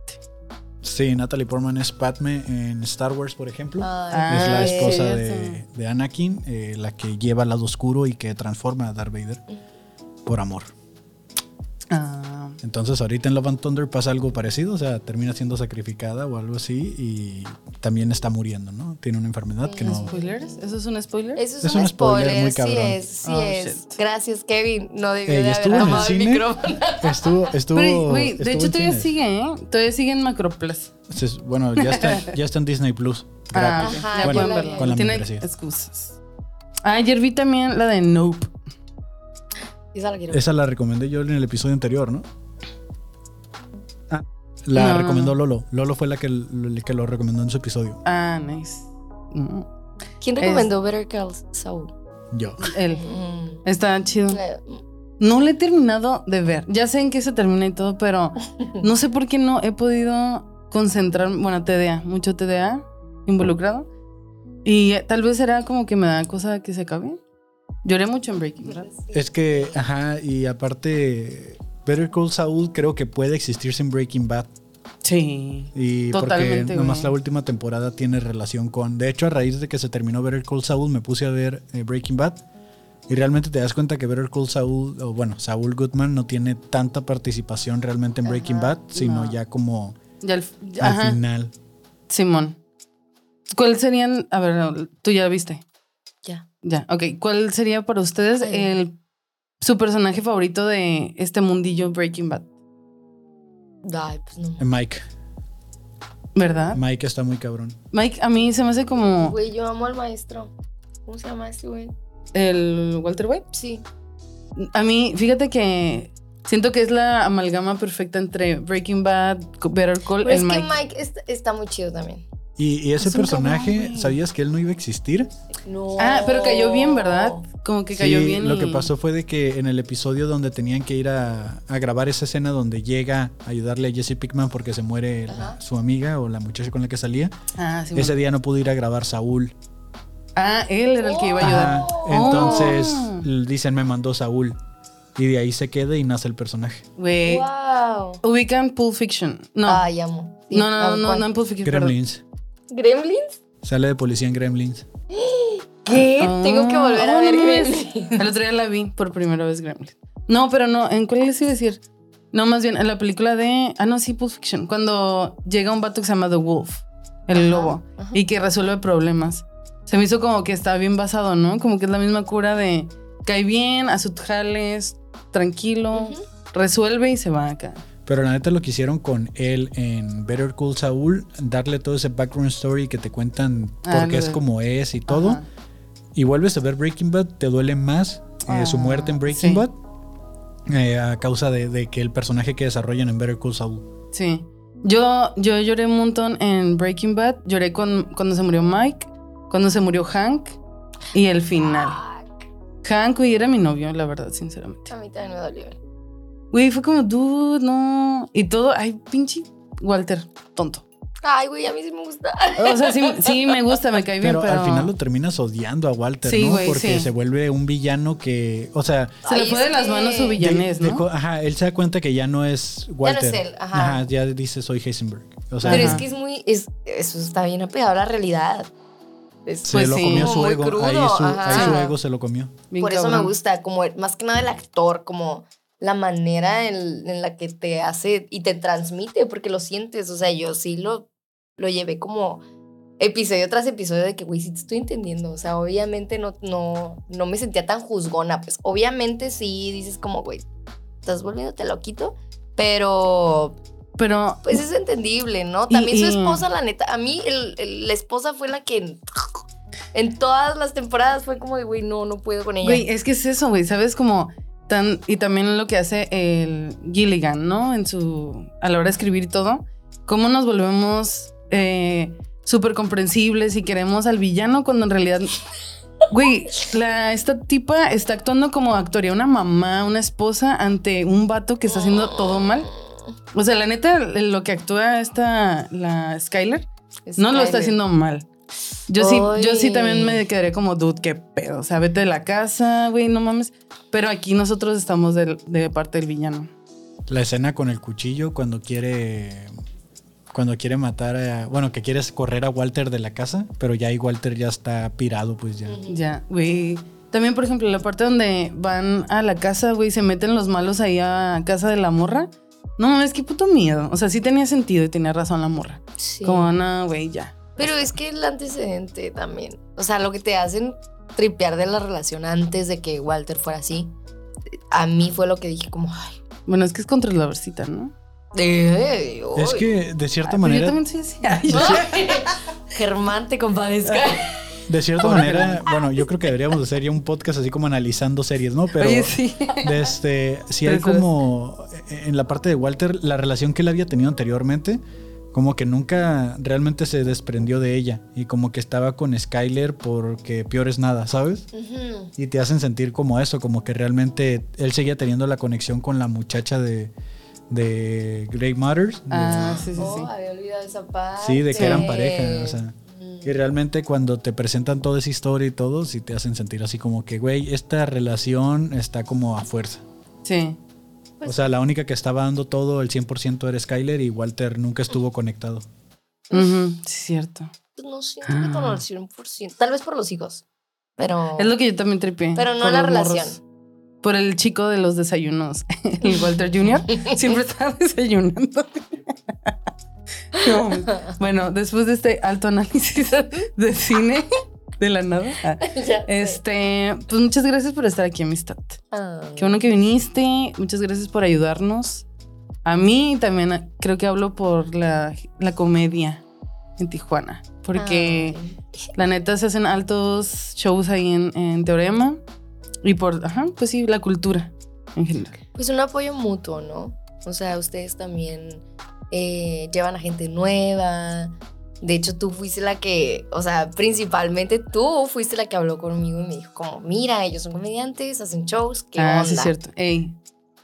Sí, Natalie Portman es Padme en Star Wars, por ejemplo. Ay, es la esposa de, de Anakin, eh, la que lleva al lado oscuro y que transforma a Darth Vader por amor. Ah, Entonces ahorita en Love and Thunder pasa algo parecido, o sea, termina siendo sacrificada o algo así y también está muriendo, ¿no? Tiene una enfermedad que no... ¿Spoilers? ¿Eso es un spoiler? Eso es, Es un, un spoiler spoiler, muy sí cabrón. es, sí Oh, es. shit. Gracias, Kevin. No debió Ey, de haber el tomado el cine. micrófono. Estuvo, estuvo... Pero, de estuvo hecho en todavía cines. sigue, ¿eh? Todavía sigue en Macroplus. Se- Bueno, ya está, ya está en Disney Plus. Ah, Gratis. Ajá, ya bueno, con la Tiene membresía. excusas. Ah, ayer vi también la de Nope. Esa la quiero. Esa la recomendé yo en el episodio anterior, ¿no? Ah, la No. recomendó Lolo. Lolo fue la que, la que lo recomendó en su episodio. Ah, nice. Mm, ¿Quién recomendó Better Call Saul? Yo. Él. Mm. Está chido. No le he terminado de ver. Ya sé en qué se termina y todo, pero no sé por qué no he podido concentrar. Bueno, TDA, mucho TDA involucrado. Y tal vez será como que me da cosa que se acabe. Lloré mucho en Breaking Bad. Es que, ajá, y aparte, Better Call Saul creo que puede existir sin Breaking Bad. Sí. Y Totalmente, porque nomás güey. la última temporada tiene relación con. De hecho, a raíz de que se terminó Better Call Saul, me puse a ver eh, Breaking Bad. Y realmente te das cuenta que Better Call Saul, o bueno, Saul Goodman no tiene tanta participación realmente en Breaking Ajá, Bad, sino no. ya como Ya al, al ajá, final. Simón. ¿Cuál serían? A ver, tú ya viste. Ya. Ok. ¿Cuál sería para ustedes el su personaje favorito de este mundillo Breaking Bad? Ay, pues no. Eh, Mike. ¿Verdad? Mike está muy cabrón. Mike, a mí se me hace como Güey, yo amo al maestro. ¿Cómo se llama este güey? el Walter White. Sí. A mí, fíjate que siento que es la amalgama perfecta entre Breaking Bad, Better Call Pero es y que Mike. Mike está, está muy chido también. Y, y ese Es personaje, cabrón. ¿sabías que él no iba a existir? No. Ah, pero cayó bien, ¿verdad? Como que cayó Sí, bien. Lo y- que pasó fue de que en el episodio donde tenían que ir a, a grabar esa escena donde llega a ayudarle a Jesse Pickman porque se muere la- su amiga o la muchacha con la que salía, Ah, sí, ese bueno. día no pudo ir a grabar Saúl. Ah, él era el que iba a ayudar. Ajá, Oh. Entonces l- dicen me mandó Saúl. Y de ahí se queda y nace el personaje. Güey. Wow. Ubican Pulp Fiction. No. Ay, amo. Sí, no, no, amo. no, no, no en Pulp Fiction. perdón. Gremlins. ¿Gremlins? Sale de policía en Gremlins. ¿Qué? Ah, Tengo que volver a oh, ver no. Gremlins. El otro día la vi por primera vez Gremlin. No, pero no, ¿en cuál les iba a decir? No, más bien en la película de. Ah, no, sí, Pulp Fiction. Cuando llega un vato que se llama The Wolf, el Ajá, lobo, ajá. y que resuelve problemas. Se me hizo como que está bien basado, ¿no? Como que es la misma cura de cae bien, a sus jales, tranquilo, resuelve y se va acá. Pero la neta lo que hicieron con él en Better Call Saul, darle todo ese background story que te cuentan Ah, por qué es como es y todo. Ajá. Y vuelves a ver Breaking Bad, te duele más eh, su Ah, muerte en Breaking sí. Bad eh, a causa de, de que el personaje que desarrollan en Better Call Saul. Sí. Yo, yo lloré un montón en Breaking Bad. Lloré con- cuando se murió Mike, cuando se murió Hank y el final. Fuck. Hank, güey, era mi novio, la verdad, sinceramente. A mí también me dolió. Güey, fue como, dude, no. Y todo, ay, pinche Walter, tonto. Ay, güey, a mí sí me gusta. O sea, sí, sí me gusta, me cae bien, Pero, pero. al final lo terminas odiando a Walter, Sí, ¿no? güey, Porque sí. se vuelve un villano que, o sea, Se le fue de es las manos su villanés, de- ¿no? ajá, él se da cuenta que ya no es Walter. él, ajá. ya dice soy Heisenberg. O sea, Pero Ajá. es que es muy. Es, eso está bien apegado a la realidad. Es- se Pues lo sí. comió su ego. crudo, ahí su, ajá. ahí su ego se lo comió. Bien Por eso me gusta, como más que nada el actor, como la manera en, en la que te hace y te transmite, porque lo sientes. O sea, yo sí lo, lo llevé como episodio tras episodio de que, güey, sí te estoy entendiendo. O sea, obviamente no, no, no me sentía tan juzgona. Pues obviamente sí dices como, güey, estás volviéndote loquito, pero Pero, pues es entendible, ¿no? Y- También su y- esposa, la neta, a mí el- el- la esposa fue la que en todas las temporadas fue como de, güey, no, no puedo con ella. güey, es que es eso, güey, ¿sabes? Como tan. Y también lo que hace el Gilligan, ¿no? En su. A la hora de escribir todo. Cómo nos volvemos eh, súper comprensibles y queremos al villano cuando en realidad. Güey, la, esta tipa está actuando como actuaría una mamá, una esposa ante un vato que está haciendo todo mal. O sea, la neta, lo que actúa esta, la Skyler, no lo está Skyler. haciendo mal. Yo sí, yo sí también me quedaría como, dude, qué pedo. O sea, vete de la casa, güey, no mames. Pero aquí nosotros estamos del- de, parte del villano. La escena con el cuchillo cuando quiere. Cuando quiere matar a. Bueno, que quieres correr a Walter de la casa, pero ya ahí Walter ya está pirado, pues ya. Ya, güey. También, por ejemplo, la parte donde van a la casa, güey, se meten los malos ahí a casa de la morra. No, es que puto miedo. O sea, sí tenía sentido y tenía razón la morra. Sí. Como, no, güey, ya. Pero es que el antecedente también. O sea, lo que te hacen tripear de la relación antes de que Walter fuera así. A mí fue lo que dije como, ay. Bueno, es que es contra la versita, ¿no? eh, Es uy. que de cierta yo manera, también soy así. Ay, Germán, te compadezca. de cierta manera, bueno, yo creo que deberíamos hacer ya un podcast así como analizando series, ¿no? Pero Oye, sí. de este, si hay es. como en la parte de Walter, la relación que él había tenido anteriormente, como que nunca realmente se desprendió de ella y como que estaba con Skyler porque peor es nada, ¿sabes? Y te hacen sentir como eso, como que realmente él seguía teniendo la conexión con la muchacha de, de Grey Matters. de- Ah, sí, sí, Oh, sí. había olvidado esa parte. Sí, de que eran pareja, o sea. Y realmente cuando te presentan toda esa historia y todo, sí te hacen sentir así como que, güey, esta relación está como a fuerza. Sí. Pues o sea, la única que estaba dando todo el 100% era Skyler y Walter nunca estuvo conectado. Sí, cierto. Pues no siento que con el 100%. Tal vez por los hijos. Pero. Es lo que yo también tripié. Pero no la relación. morros. Por el chico de los desayunos, el Walter Jr. Siempre estaba desayunando. No, bueno, después de este alto análisis de cine, de la nada. ah, Ya. Este, pues muchas gracias por estar aquí, amistad. Ah. Qué bueno que viniste. Muchas gracias por ayudarnos. A mí también ah, creo que hablo por la, la comedia en Tijuana. Porque la neta se hacen altos shows ahí en, en Teorema. Y por, ajá, pues sí, la cultura en general. Pues un apoyo mutuo, ¿no? O sea, ustedes también eh, llevan a gente nueva. De hecho, tú fuiste la que, o sea, principalmente tú fuiste la que habló conmigo y me dijo como, mira, ellos son comediantes, hacen shows, ¿qué ah, onda? sí, es cierto. Ey,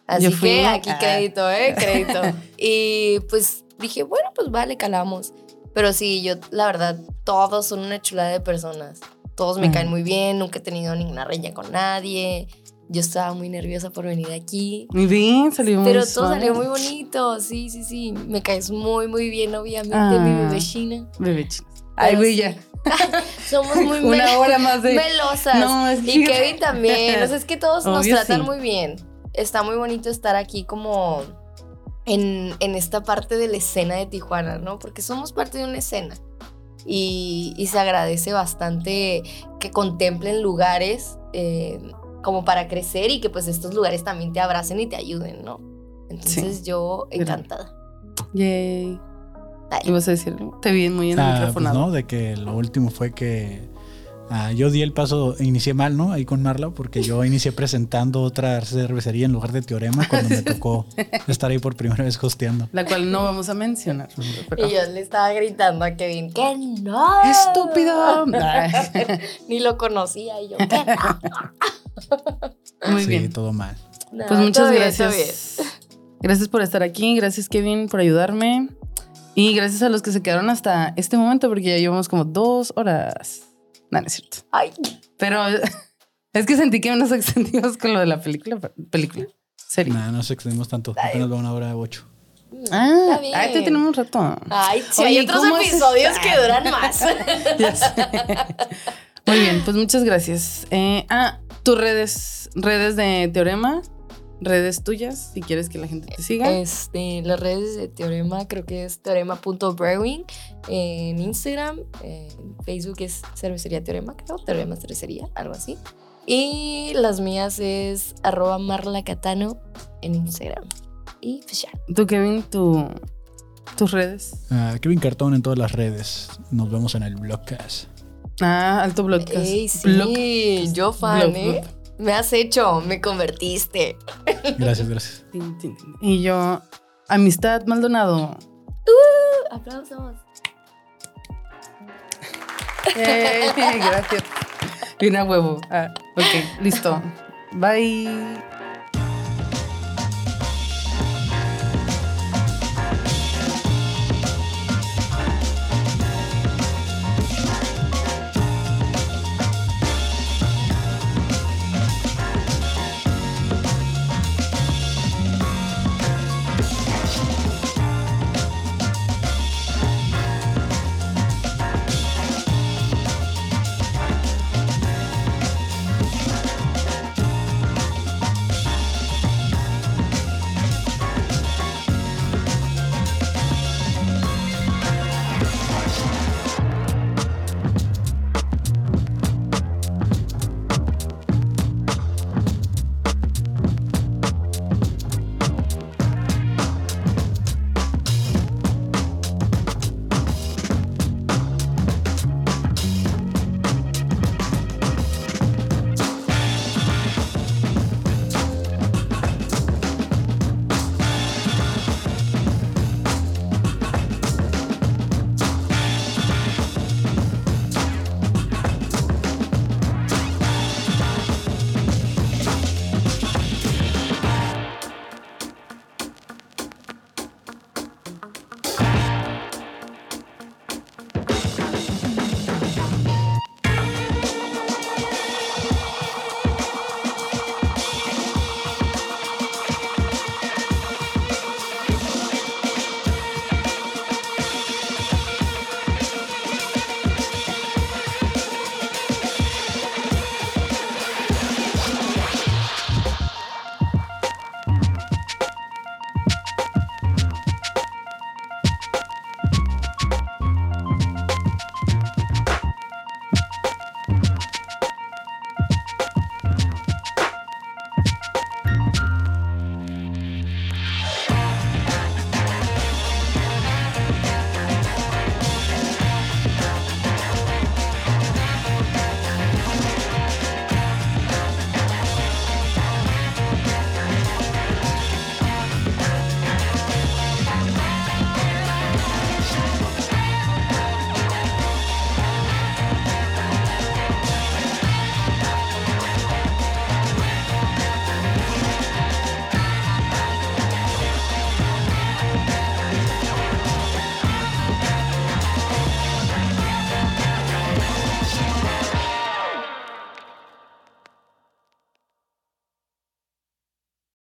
Así fui, que aquí ah. crédito, ¿eh? Crédito. y pues dije, bueno, pues vale, calamos. Pero sí, yo, la verdad, todos son una chulada de personas. Todos me caen muy bien, nunca he tenido ninguna reña con nadie. Yo estaba muy nerviosa por venir aquí. muy bien, salió muy Pero todo suave. salió muy bonito, sí, sí, sí. Me caes muy, muy bien, obviamente, Ah. mi bebé China. Bebé chinos. Ay, ya. Somos muy Una hora más de. melosas. No, es Y Kevin también. O sea, es que todos nos tratan sí. muy bien. Está muy bonito estar aquí como en, en esta parte de la escena de Tijuana, ¿no? Porque somos parte de una escena. Y, y se agradece bastante que contemplen lugares eh, como para crecer y que pues estos lugares también te abracen y te ayuden, ¿no? Entonces yo encantada. Yay. Ay. ¿Ibas a decir? Te vi muy en el Ah, pues micrófono. no, de que lo último fue que ah, yo di el paso, inicié mal, ¿no? Ahí con Marla, porque yo inicié presentando otra cervecería en lugar de Teorema cuando me tocó estar ahí por primera vez hosteando. La cual no vamos a mencionar. pero- Y yo le estaba gritando a Kevin, que no. ¡Estúpido! Ni lo conocía y yo, ¿qué? Muy sí, bien. todo mal. No, Pues muchas bien, gracias. Gracias por estar aquí. Gracias, Kevin, por ayudarme. Y gracias a los que se quedaron hasta este momento, porque ya llevamos como dos horas. No, no es cierto. Ay, Pero es que sentí que nos extendimos con lo de la película. Película. Serie. Nah, no nos extendimos tanto, apenas va una hora ocho. está Ah, ahí te tenemos un rato. Ay, sí, Oye, hay otros ¿cómo es episodios que duran más. Ya sé. Muy bien, pues muchas gracias. Eh, ah, tus redes, redes de Teorema, redes tuyas, si quieres que la gente te siga. Este, las redes de Teorema creo que es teorema.brewing en Instagram, en Facebook es Cervecería Teorema, creo, Teorema Cervecería, algo así. Y las mías es arroba marlacatano en Instagram. Y pues ya. Tú, Kevin, tu, tus redes. Ah, Kevin Cartón en todas las redes. Nos vemos en el Blogcast. Ah, Alto. Ey, sí, Blog- yo fan, blog, ¿eh? Me has hecho, me convertiste. Gracias, gracias. Y yo, Amistad Maldonado. Aplausos. Eh, gracias. Bien a huevo. Ah, ok, listo. Bye.